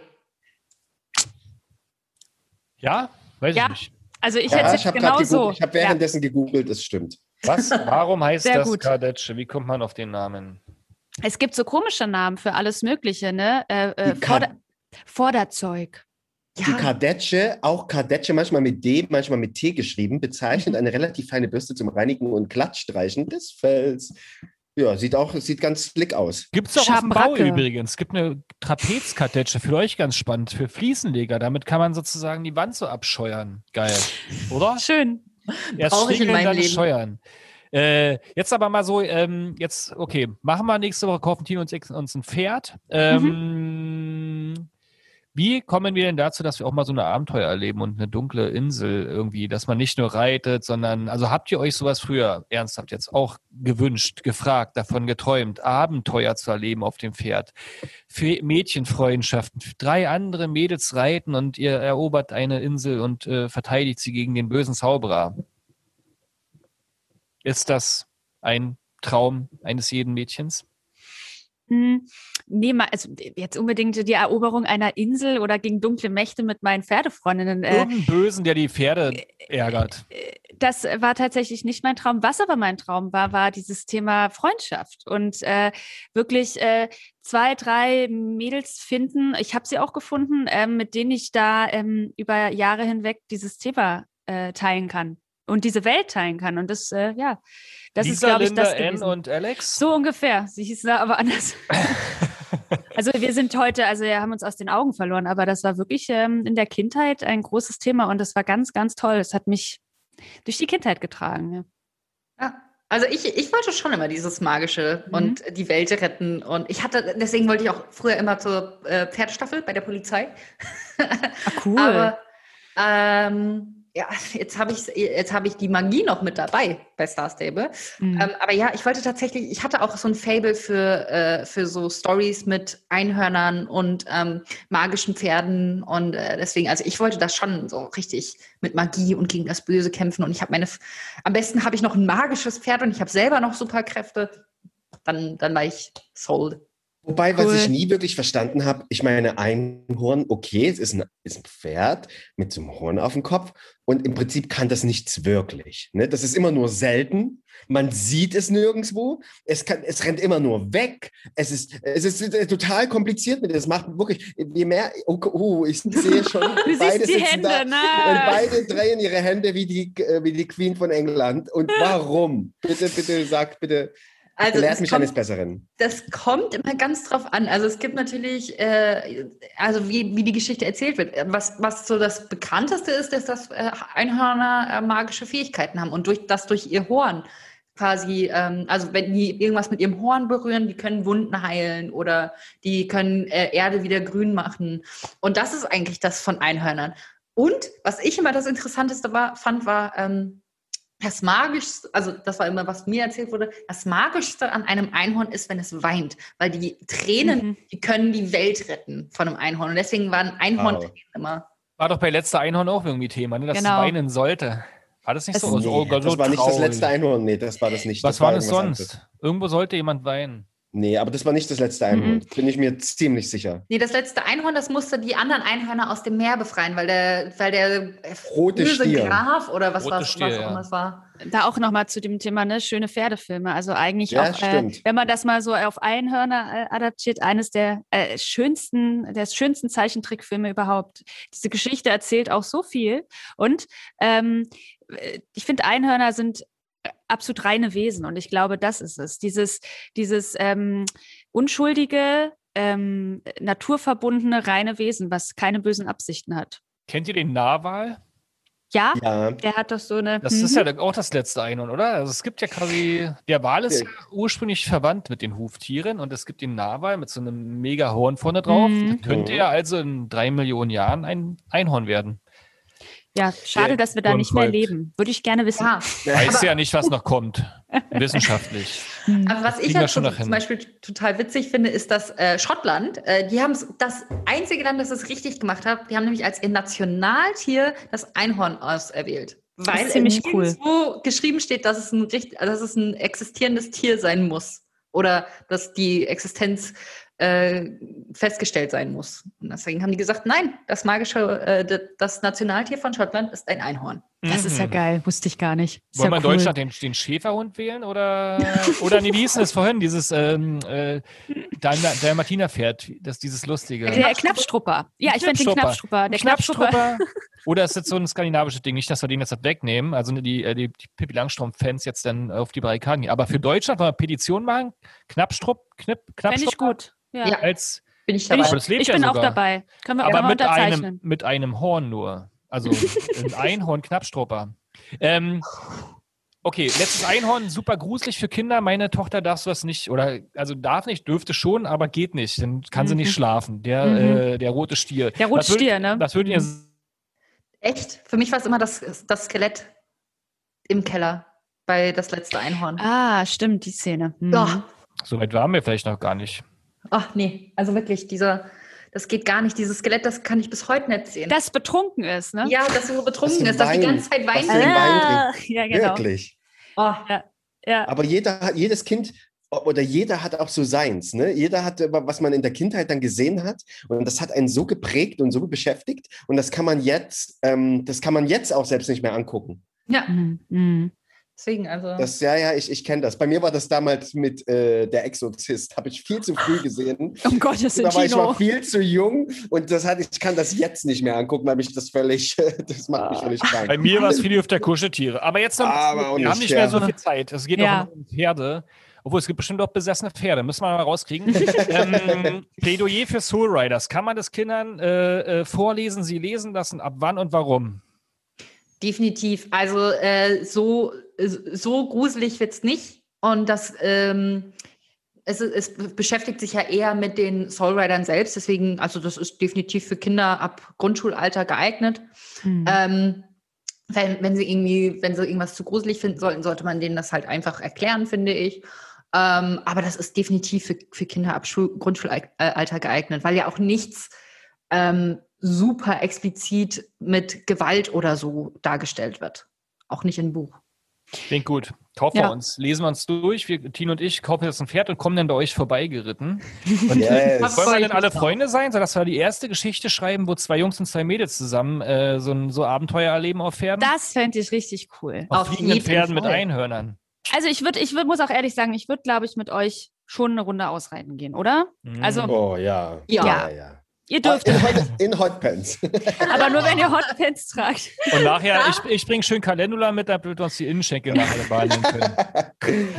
Ja? Weiß Ja. ich nicht. Also ich hätte Ja, es ich jetzt habe genau so. gegoogelt, ich habe währenddessen gegoogelt, es stimmt. Was? Warum heißt Sehr das gut. Kadetsche? Wie kommt man auf den Namen? Es gibt so komische Namen für alles Mögliche, ne? Äh, äh, Die Vorder Vorderzeug. Die Kadetsche, auch Kadetsche, manchmal mit D, manchmal mit T geschrieben, bezeichnet Mhm. eine relativ feine Bürste zum Reinigen und Glattstreichen des Fells. Ja, sieht auch, sieht ganz slick aus. Gibt es auch auf dem Bau übrigens. Es gibt eine Trapezkadetsche, für euch ganz spannend, für Fliesenleger. Damit kann man sozusagen die Wand so abscheuern. Geil, oder? Schön. Erst Brauche ich in meinem dann Leben. scheuern. Äh, jetzt aber mal so, ähm, jetzt, okay, machen wir nächste Woche, kaufen Tino uns, uns ein Pferd. Ähm, Wie kommen wir denn dazu, dass wir auch mal so eine Abenteuer erleben und eine dunkle Insel irgendwie, dass man nicht nur reitet, sondern, also habt ihr euch sowas früher ernsthaft jetzt auch gewünscht, gefragt, davon geträumt, Abenteuer zu erleben auf dem Pferd? Fe Mädchenfreundschaften, drei andere Mädels reiten und ihr erobert eine Insel und äh, verteidigt sie gegen den bösen Zauberer. Ist das ein Traum eines jeden Mädchens? Hm, nee, also jetzt unbedingt die Eroberung einer Insel oder gegen dunkle Mächte mit meinen Pferdefreundinnen. Äh, Irgendeinen Bösen, der die Pferde ärgert. das war tatsächlich nicht mein Traum. Was aber mein Traum war, war dieses Thema Freundschaft und äh, wirklich äh, zwei, drei Mädels finden. Ich habe sie auch gefunden, ähm, mit denen ich da ähm, über Jahre hinweg dieses Thema äh, teilen kann und diese Welt teilen kann. Und das, äh, ja, das ist, Lisa, glaube ich, Linda, das gewesen. und Alex? So ungefähr. Sie hieß da aber anders. [LAUGHS] also wir sind heute, also wir haben uns aus den Augen verloren, aber das war wirklich ähm, in der Kindheit ein großes Thema und das war ganz, ganz toll. Es hat mich durch die Kindheit getragen. Ja. Ja. Also ich, ich wollte schon immer dieses Magische Mhm. und die Welt retten. Und ich hatte, deswegen wollte ich auch früher immer zur äh, Pferdestaffel bei der Polizei. Ah, cool. [LAUGHS] Aber ähm, ja, jetzt habe ich, jetzt habe ich die Magie noch mit dabei bei Star Stable. Mhm. Ähm, aber ja, ich wollte tatsächlich, ich hatte auch so ein Fable für, äh, für so Stories mit Einhörnern und ähm, magischen Pferden. Und äh, deswegen, also ich wollte das schon so richtig mit Magie und gegen das Böse kämpfen. Und ich habe meine, am besten habe ich noch ein magisches Pferd und ich habe selber noch Superkräfte. Dann, dann war ich sold. Wobei, Cool. was ich nie wirklich verstanden habe, ich meine, Einhorn, okay, es ist ein, ist ein Pferd mit so einem Horn auf dem Kopf und im Prinzip kann das nichts wirklich. Ne? Das ist immer nur selten. Man sieht es nirgendwo. Es, kann, es rennt immer nur weg. Es ist, es ist äh, total kompliziert mit. Es macht wirklich, je mehr, oh, oh ich sehe schon, [LAUGHS] Du siehst beide die sitzen Hände, da und beide drehen ihre Hände wie die, äh, wie die Queen von England. Und warum? Bitte, bitte, sag, bitte, Also lehrt mich kommt- eines Besseren. Das kommt immer ganz drauf an. Also es gibt natürlich, äh, also wie, wie die Geschichte erzählt wird. Was, was so das Bekannteste ist, ist, dass äh, Einhörner äh, magische Fähigkeiten haben und durch das durch ihr Horn quasi, ähm, also wenn die irgendwas mit ihrem Horn berühren, die können Wunden heilen oder die können äh, Erde wieder grün machen. Und das ist eigentlich das von Einhörnern. Und was ich immer das Interessanteste war, fand, war, ähm, das Magischste, also das war immer, was mir erzählt wurde, das Magischste an einem Einhorn ist, wenn es weint, weil die Tränen, Mhm. die können die Welt retten von einem Einhorn. Und deswegen waren Einhorn immer. War doch bei letzter Einhorn auch irgendwie Thema, ne? dass Genau. es weinen sollte. War das nicht Das- so? Also, oh Nee, Gott, so das war nicht das traurig. letzte Einhorn. Nee, das war das nicht. Was das war das irgendwas sonst? anderes. Irgendwo sollte jemand weinen. Nee, aber das war nicht das letzte Einhorn. Mhm. Bin ich mir ziemlich sicher. Nee, das letzte Einhorn, das musste die anderen Einhörner aus dem Meer befreien, weil der, weil der Rote böse Stier. Graf oder was, Rote was, Stier, was auch ja. immer es war. Da auch nochmal zu dem Thema, ne, schöne Pferdefilme. Also eigentlich Ja, auch, äh, wenn man das mal so auf Einhörner äh, adaptiert, eines der äh, schönsten, der schönsten Zeichentrickfilme überhaupt. Diese Geschichte erzählt auch so viel. Und ähm, äh, ich finde, Einhörner sind absolut reine Wesen und ich glaube, das ist es. Dieses, dieses ähm, unschuldige, ähm, naturverbundene, reine Wesen, was keine bösen Absichten hat. Kennt ihr den Narwal? Ja, Ja. der hat doch so eine. Das ist Mhm. ja auch das letzte Einhorn, oder? Also es gibt ja quasi, der Wal ist ja ursprünglich verwandt mit den Huftieren und es gibt den Narwal mit so einem mega Horn vorne drauf. Mhm. Könnte Mhm. ja also in drei Millionen Jahren ein Einhorn werden. Ja, schade, dass wir da nicht mehr leben. Würde ich gerne wissen. Ja, Weiß ja nicht, was noch kommt. [LAUGHS] Wissenschaftlich. aber was ich kriegen wir halt schon zum, zum Beispiel total witzig finde, ist, dass äh, Schottland, äh, die haben das einzige Land, das es richtig gemacht hat, die haben nämlich als ihr Nationaltier das Einhorn auserwählt. Weil ist ziemlich cool. wo geschrieben steht, dass es, ein, dass es ein existierendes Tier sein muss. Oder dass die Existenz äh, festgestellt sein muss. Und deswegen haben die gesagt, nein, das magische, äh, das Nationaltier von Schottland ist ein Einhorn. Das ist ja Mhm. geil, wusste ich gar nicht. Ist Wollen ja wir in cool. Deutschland den, den Schäferhund wählen oder, oder nee, wie hieß denn das vorhin, dieses ähm, äh, Dalma- Dalmatiner-Pferd, das dieses lustige. Der Knappstrupper. Ja, ich finde den Knappstrupper. Der Knappstrupper. Knappstrupper. Oder ist jetzt so ein skandinavisches Ding? Nicht, dass wir den jetzt wegnehmen. Also die, äh, die, die Pippi Langstrumpf-Fans jetzt dann auf die Barrikaden gehen. Aber für Deutschland wollen wir Petition machen. Knappstrupp, Knipp, Fände ich Knappstrupper gut. Ja. Ja. als Bin ich Bin dabei. Ich ja bin auch sogar. dabei. Können wir auch aber mal mit einem, unterzeichnen. mit einem Horn nur. Also ein [LAUGHS] Einhorn Knappstrupper. Ähm, okay, letztes Einhorn, super gruselig für Kinder. Meine Tochter darf sowas nicht, oder also darf nicht, dürfte schon, aber geht nicht. Dann kann sie nicht Mhm. schlafen. Der, Mhm. äh, der rote Stier. Der rote würd- Stier, ne? Was würdet ihr Echt? Für mich war es immer das, das Skelett im Keller bei das letzte Einhorn. Ah, stimmt, die Szene. Mhm. Ja. So weit waren wir vielleicht noch gar nicht. Ach nee, also wirklich, dieser, das geht gar nicht. Dieses Skelett, das kann ich bis heute nicht sehen. Das betrunken ist, ne? ja, dass so betrunken Das ist, dass die ganze Zeit Das Wein Ah, ja, genau. Wirklich. Oh, Ja. Aber jeder hat, jedes Kind oder jeder hat auch so seins. Ne? Jeder hat, äh, was man in der Kindheit dann gesehen hat. Und das hat einen so geprägt und so beschäftigt. Und das kann man jetzt, ähm, das kann man jetzt auch selbst nicht mehr angucken. ja, Mhm. Deswegen, also. Das, ja, ja, ich, ich kenne das. Bei mir war das damals mit äh, Der Exorzist. Habe ich viel zu früh gesehen. [LAUGHS] Um Gottes Da war ich mal viel zu jung und das hat, ich kann das jetzt nicht mehr angucken, weil mich das völlig, [LAUGHS] das macht mich völlig krank. Bei mir war es viel auf der Kuscheltiere. Aber jetzt noch, Aber auch wir haben nicht, nicht mehr ja. so viel Zeit. Es geht Ja. noch um Pferde. Obwohl, es gibt bestimmt auch besessene Pferde. Müssen wir mal rauskriegen. [LAUGHS] ähm, Plädoyer für Soul Riders. Kann man das Kindern äh, äh, vorlesen, sie lesen lassen? Ab wann und warum? Definitiv. Also äh, so, so gruselig wird es nicht. Und das ähm, es, es beschäftigt sich ja eher mit den Soulridern selbst. Deswegen, also das ist definitiv für Kinder ab Grundschulalter geeignet. Mhm. Ähm, wenn, wenn sie irgendwie, wenn sie irgendwas zu gruselig finden sollten, sollte man denen das halt einfach erklären, finde ich. Ähm, aber das ist definitiv für, für Kinder ab Schul Grundschulalter geeignet, weil ja auch nichts ähm, super explizit mit Gewalt oder so dargestellt wird. Auch nicht im Buch. Klingt gut. Kaufen Ja. wir uns, lesen wir uns durch. Wir, Tino und ich kaufen jetzt ein Pferd und kommen dann bei euch vorbeigeritten. [LAUGHS] Und Yes. Was- wollen wir denn alle. Freunde sein, sodass wir die erste Geschichte schreiben, wo zwei Jungs und zwei Mädels zusammen äh, so ein so Abenteuer erleben auf Pferden? Das fände ich richtig cool. auf, auf fliegenden Pferden mit. Einhörnern. Also ich würde, ich würd, muss auch ehrlich sagen, ich würde, glaube ich, mit euch schon eine Runde ausreiten gehen, oder? Mhm. Also- Oh ja. Ja. ja. Ihr dürft, In, Hot, in Hotpants. [LAUGHS] aber nur wenn ihr Hotpants tragt. Und nachher, ich, ich bringe schön Calendula mit, damit wir uns die Innenschenkel nachher behandeln können. [LAUGHS]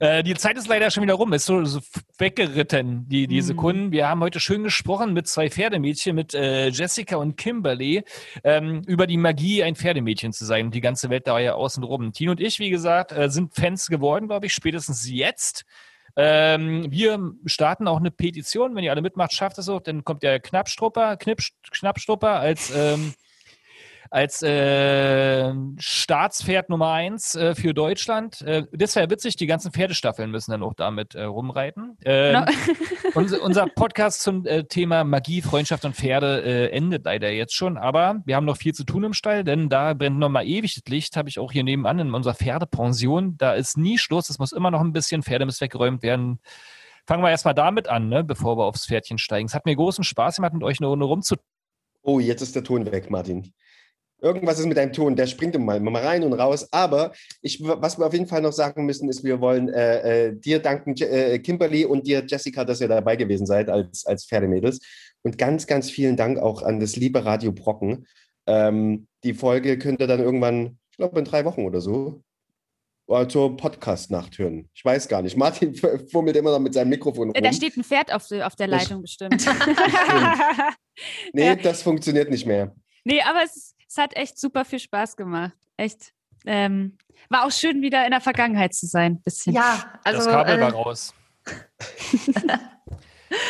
äh, die Zeit ist leider schon wieder rum, ist so, so weggeritten, die, die Mhm. Sekunden. Wir haben heute schön gesprochen mit zwei Pferdemädchen, mit äh, Jessica und Kimberly, ähm, über die Magie, ein Pferdemädchen zu sein. Und die ganze Welt da war ja außen rum. Tino und ich, wie gesagt, äh, sind Fans geworden, glaube ich, spätestens jetzt. Ähm, wir starten auch eine Petition. Wenn ihr alle mitmacht, schafft es auch. Dann kommt der Knappstrupper, Knipp, Knappstrupper als, ähm, als äh, Staatspferd Nummer eins äh, für Deutschland. Äh, das wäre witzig, die ganzen Pferdestaffeln müssen dann auch damit äh, rumreiten. Ähm, [LAUGHS] unser, unser Podcast zum äh, Thema Magie, Freundschaft und Pferde äh, endet leider jetzt schon, aber wir haben noch viel zu tun im Stall, denn da brennt noch mal ewig das Licht, habe ich auch hier nebenan in unserer Pferdepension. Da ist nie Schluss, es muss immer noch ein bisschen, Pferde müssen weggeräumt werden. Fangen wir erstmal damit an, ne, bevor wir aufs Pferdchen steigen. Es hat mir großen Spaß gemacht, mit euch eine Runde rumzu. Oh, jetzt ist der Ton weg, Martin. Irgendwas ist mit deinem Ton, der springt immer mal rein und raus. Aber ich, was wir auf jeden Fall noch sagen müssen, ist, wir wollen äh, äh, dir danken, äh, Kimberly und dir, Jessica, dass ihr dabei gewesen seid als, als Pferdemädels. Und ganz, ganz vielen Dank auch an das liebe Radio Brocken. Ähm, die Folge könnt ihr dann irgendwann, ich glaube, in drei Wochen oder so, äh, zur Podcast-Nacht hören. Ich weiß gar nicht. Martin fummelt immer noch mit seinem Mikrofon rum. Da steht ein Pferd auf, der- auf der Leitung bestimmt. [LAUGHS] [LAUGHS] Nee, Ja. das funktioniert nicht mehr. nee, aber es ist, es hat echt super viel Spaß gemacht. Echt. Ähm, war auch schön, wieder in der Vergangenheit zu sein. Bisschen. Ja, also. das Kabel äh, war raus. [LAUGHS]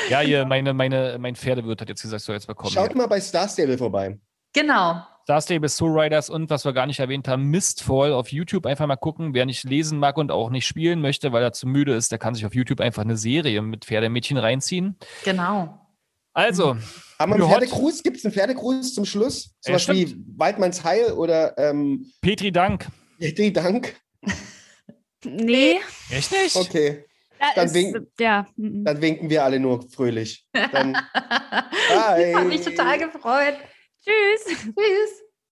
ja, hier, meine, meine, mein Pferdewirt hat jetzt gesagt, so jetzt bekommen. Schaut mal bei Star Stable vorbei. Genau. Star Stable, Soul Riders und was wir gar nicht erwähnt haben, Mistfall auf YouTube einfach mal gucken. Wer nicht lesen mag und auch nicht spielen möchte, weil er zu müde ist, der kann sich auf YouTube einfach eine Serie mit Pferdemädchen reinziehen. Genau. Also, Haben wir einen Pferdegruß? Gibt es einen Pferdegruß zum Schluss? Ja, Sowas stimmt. wie Waldmanns Heil oder ähm, Petri Dank. Petri Dank? Nee, Echt nicht? Okay, da Dann ist, wink- ja. dann winken wir alle nur fröhlich. Dann, [LAUGHS] Das hat mich total gefreut. Tschüss. Tschüss.